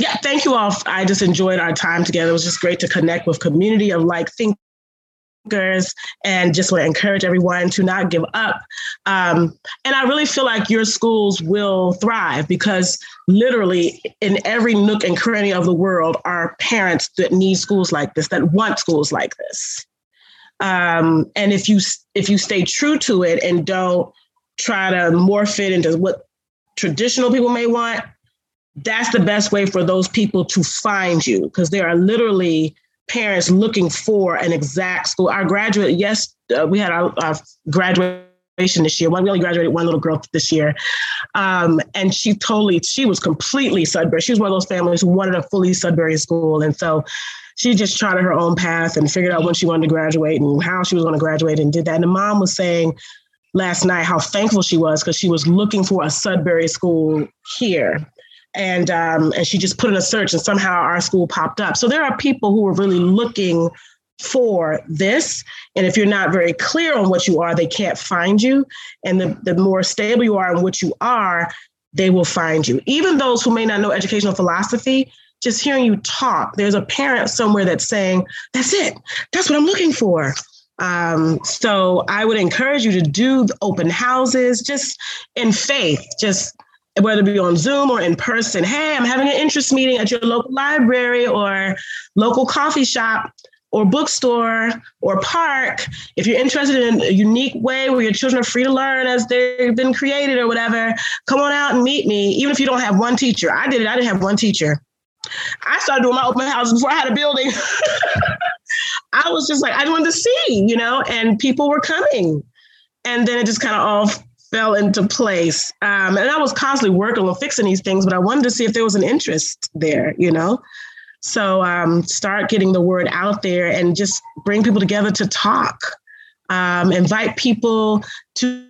yeah, thank you all. I just enjoyed our time together. It was just great to connect with community of like thinkers and just want to encourage everyone to not give up. Um, and I really feel like your schools will thrive because literally in every nook and cranny of the world are parents that need schools like this, that want schools like this. Um, and if you if you stay true to it and don't try to morph it into what traditional people may want, that's the best way for those people to find you because there are literally parents looking for an exact school. Our graduate, yes, uh, we had our, our, graduation this year. One, we only graduated one little girl this year. Um, and she totally, she was completely Sudbury. She was one of those families who wanted a fully Sudbury school. And so she just charted her own path and figured out when she wanted to graduate and how she was going to graduate and did that. And the mom was saying, last night how thankful she was because she was looking for a Sudbury school here. And um, and she just put in a search and somehow our school popped up. So there are people who are really looking for this. And if you're not very clear on what you are, they can't find you. And the, the more stable you are in what you are, they will find you. Even those who may not know educational philosophy, just hearing you talk, there's a parent somewhere that's saying, That's it. That's what I'm looking for. Um, so I would encourage you to do open houses just in faith, just whether it be on Zoom or in person. Hey, I'm having an interest meeting at your local library or local coffee shop or bookstore or park. If you're interested in a unique way where your children are free to learn as they've been created or whatever, come on out and meet me, even if you don't have one teacher. I did it, I didn't have one teacher. I started doing my open houses before I had a building. I was just like, I wanted to see, you know, and people were coming. And then it just kind of all fell into place. Um, and I was constantly working on fixing these things, but I wanted to see if there was an interest there, you know. So um, start getting the word out there and just bring people together to talk. Um, invite people to,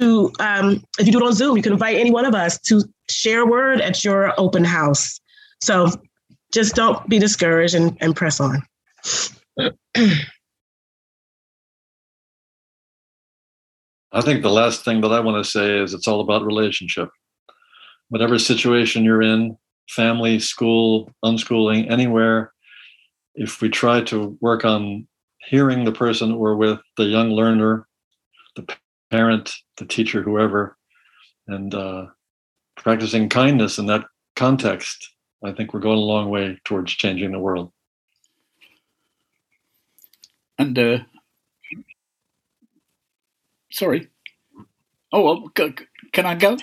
to um, if you do it on Zoom, you can invite any one of us to share a word at your open house. So just don't be discouraged and, and press on. I think the last thing that I want to say is it's all about relationship. Whatever situation you're in, family, school, unschooling, anywhere, if we try to work on hearing the person we're with, the young learner, the parent, the teacher, whoever, and uh, practicing kindness in that context, I think we're going a long way towards changing the world. And uh, sorry. Oh, well, can I go?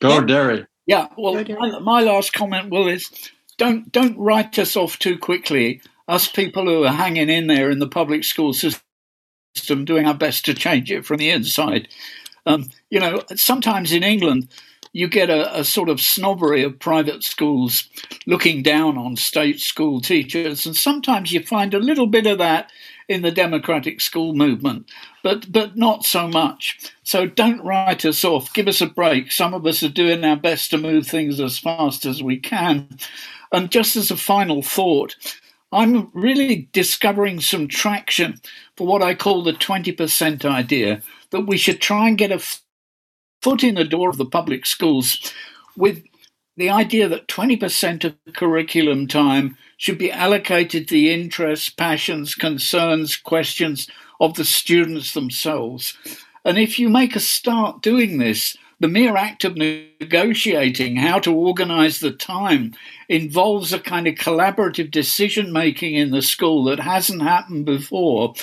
Go, yeah. Derry. Yeah. Well, my, my last comment, Will, is don't don't write us off too quickly. Us people who are hanging in there in the public school system, doing our best to change it from the inside. Um, you know, sometimes in England, you get a, a, sort of snobbery of private schools looking down on state school teachers, and sometimes you find a little bit of that in the democratic school movement, but but not so much. So don't write us off. Give us a break. Some of us are doing our best to move things as fast as we can. And just as a final thought, I'm really discovering some traction for what I call the 20% idea that we should try and get a foot in the door of the public schools with the idea that 20% of curriculum time should be allocated the interests, passions, concerns, questions of the students themselves. And if you make a start doing this, the mere act of negotiating how to organize the time involves a kind of collaborative decision making in the school that hasn't happened before.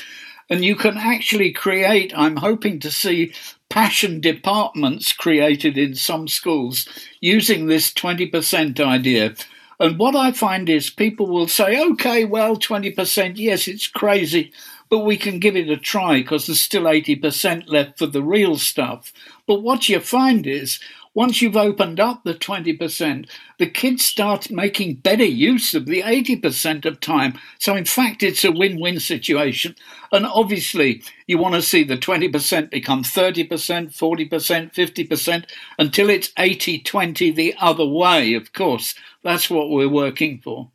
And you can actually create, I'm hoping to see passion departments created in some schools using this 20% idea. And what I find is people will say, okay, well, 20%, yes, it's crazy, but we can give it a try because there's still 80% left for the real stuff. But what you find is once you've opened up the 20%, the kids start making better use of the 80% of time. So, in fact, it's a win win situation. And obviously, you want to see the 20% become 30%, 40%, 50% until it's 80 20 the other way, of course. That's what we're working for.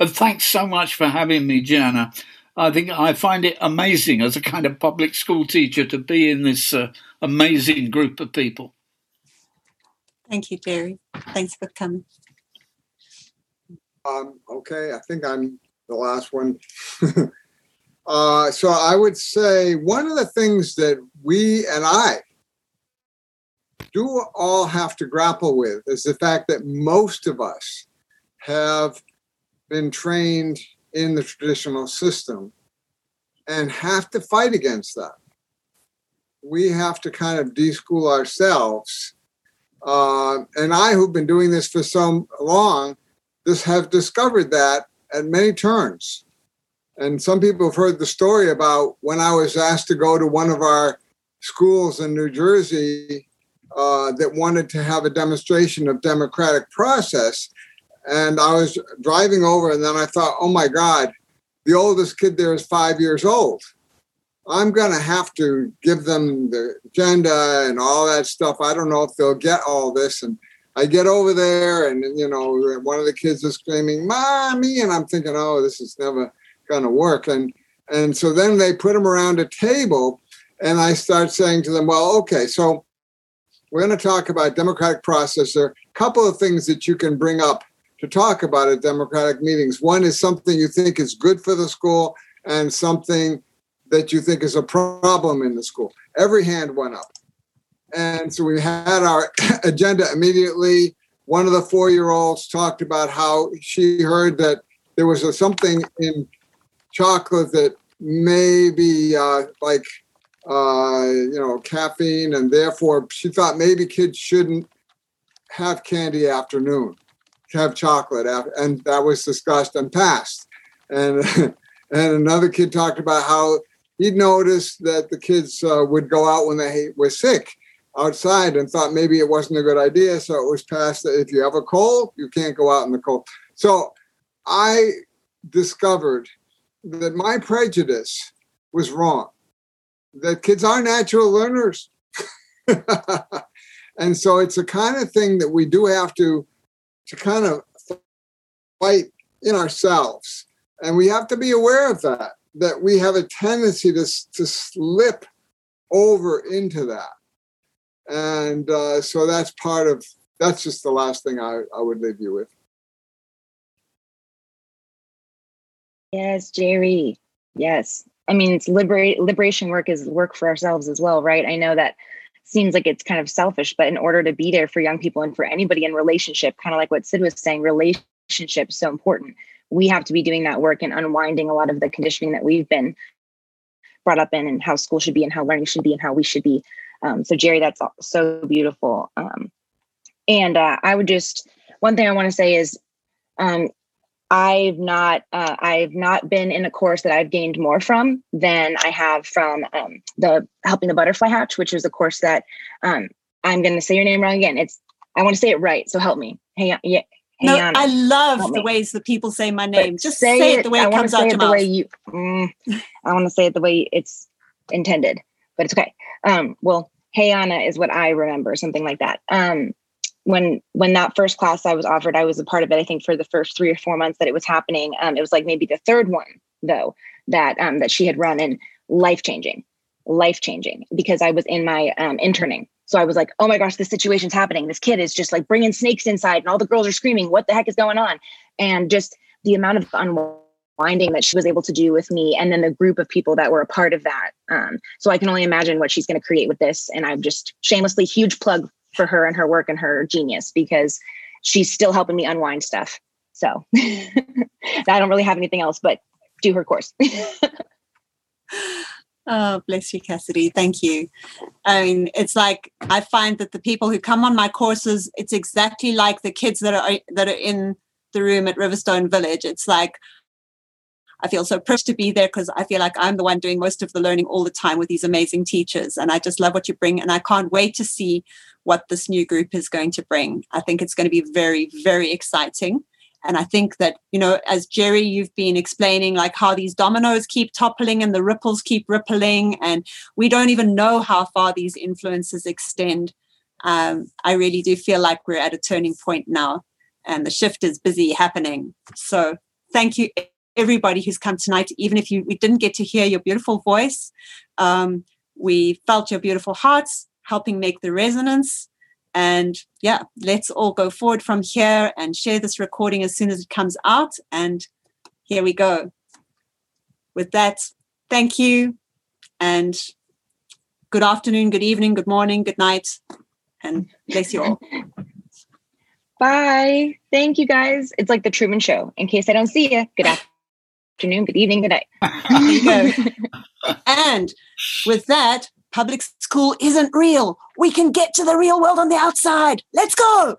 And thanks so much for having me, Je'anna. I think I find it amazing as a kind of public school teacher to be in this uh, amazing group of people. Thank you, Derry. Thanks for coming. Um, okay, I think I'm the last one. uh, so I would say one of the things that we and I do all have to grapple with is the fact that most of us have been trained in the traditional system and have to fight against that. We have to kind of deschool ourselves uh, and I, who've been doing this for so long, just have discovered that at many turns. And some people have heard the story about when I was asked to go to one of our schools in New Jersey uh, that wanted to have a demonstration of democratic process. And I was driving over, and then I thought, oh my God, the oldest kid there is five years old. I'm going to have to give them the agenda and all that stuff. I don't know if they'll get all this. And I get over there, and you know, one of the kids is screaming, "Mommy!" and I'm thinking, "Oh, this is never going to work." And and so then they put them around a table, and I start saying to them, "Well, okay, so we're going to talk about democratic process. There a couple of things that you can bring up to talk about at Democratic meetings. One is something you think is good for the school, and something that you think is a problem in the school. Every hand went up. And so we had our agenda immediately. One of the four year olds talked about how she heard that there was a, something in chocolate that may be uh, like, uh, you know, caffeine, and therefore she thought maybe kids shouldn't have candy afternoon, have chocolate, after, and that was discussed and passed. And and another kid talked about how he'd noticed that the kids uh, would go out when they were sick outside and thought maybe it wasn't a good idea. So it was passed that if you have a cold, you can't go out in the cold. So I discovered that my prejudice was wrong, that kids are natural learners. and so it's a kind of thing that we do have to to kind of fight in ourselves and we have to be aware of that that we have a tendency to, to slip over into that. And uh, so that's part of that's just the last thing I, I would leave you with. Yes jerry. Yes. I mean it's liberate liberation work is work for ourselves as well right? I know that seems like it's kind of selfish but in order to be there for young people and for anybody in relationship kind of like what sid was saying relationship is so important we have to be doing that work and unwinding a lot of the conditioning that we've been brought up in and how school should be and how learning should be and how we should be um, so jerry that's so beautiful um, and uh, i would just one thing i want to say is um, I've not uh, I've not been in a course that I've gained more from than I have from um, the helping the butterfly hatch, which is a course that um, I'm going to say your name wrong again. It's I want to say it right, so help me. Hey, yeah. No, I love the ways that people say my name. But Just say, it the way I it comes out your the mouth. way you. Mm, I want to say it the way it's intended, but it's okay. Um, well, hey Anna is what I remember, something like that. Um, when when that first class I was offered, I was a part of it. I think for the first three or four months that it was happening. Um, it was like maybe the third one though that um, that she had run and life changing, life changing because I was in my um, interning. So I was like, oh my gosh, this situation's happening. This kid is just like bringing snakes inside, and all the girls are screaming, "What the heck is going on?" And just the amount of unwinding that she was able to do with me, and then the group of people that were a part of that. Um, so I can only imagine what she's going to create with this. And I'm just shamelessly huge plug for her and her work and her genius because she's still helping me unwind stuff. So I don't really have anything else but do her course. Oh, bless you, Cassidy. Thank you. I mean, it's like I find that the people who come on my courses, it's exactly like the kids that are that are in the room at Riverstone Village. It's like I feel so privileged to be there because I feel like I'm the one doing most of the learning all the time with these amazing teachers. And I just love what you bring. And I can't wait to see what this new group is going to bring. I think it's going to be very, very exciting. And I think that, you know, as Jerry, you've been explaining like how these dominoes keep toppling and the ripples keep rippling, and we don't even know how far these influences extend. Um, I really do feel like we're at a turning point now, and the shift is busy happening. So thank you, everybody who's come tonight. Even if you we didn't get to hear your beautiful voice, um, we felt your beautiful hearts helping make the resonance. And yeah, let's all go forward from here and share this recording as soon as it comes out. And here we go. With that, thank you. And good afternoon, good evening, good morning, good night. And bless you all. Bye. Thank you guys. It's like the Truman Show. In case I don't see you, good afternoon, good evening, good night. There you go. and with that, public school isn't real. We can get to the real world on the outside. Let's go.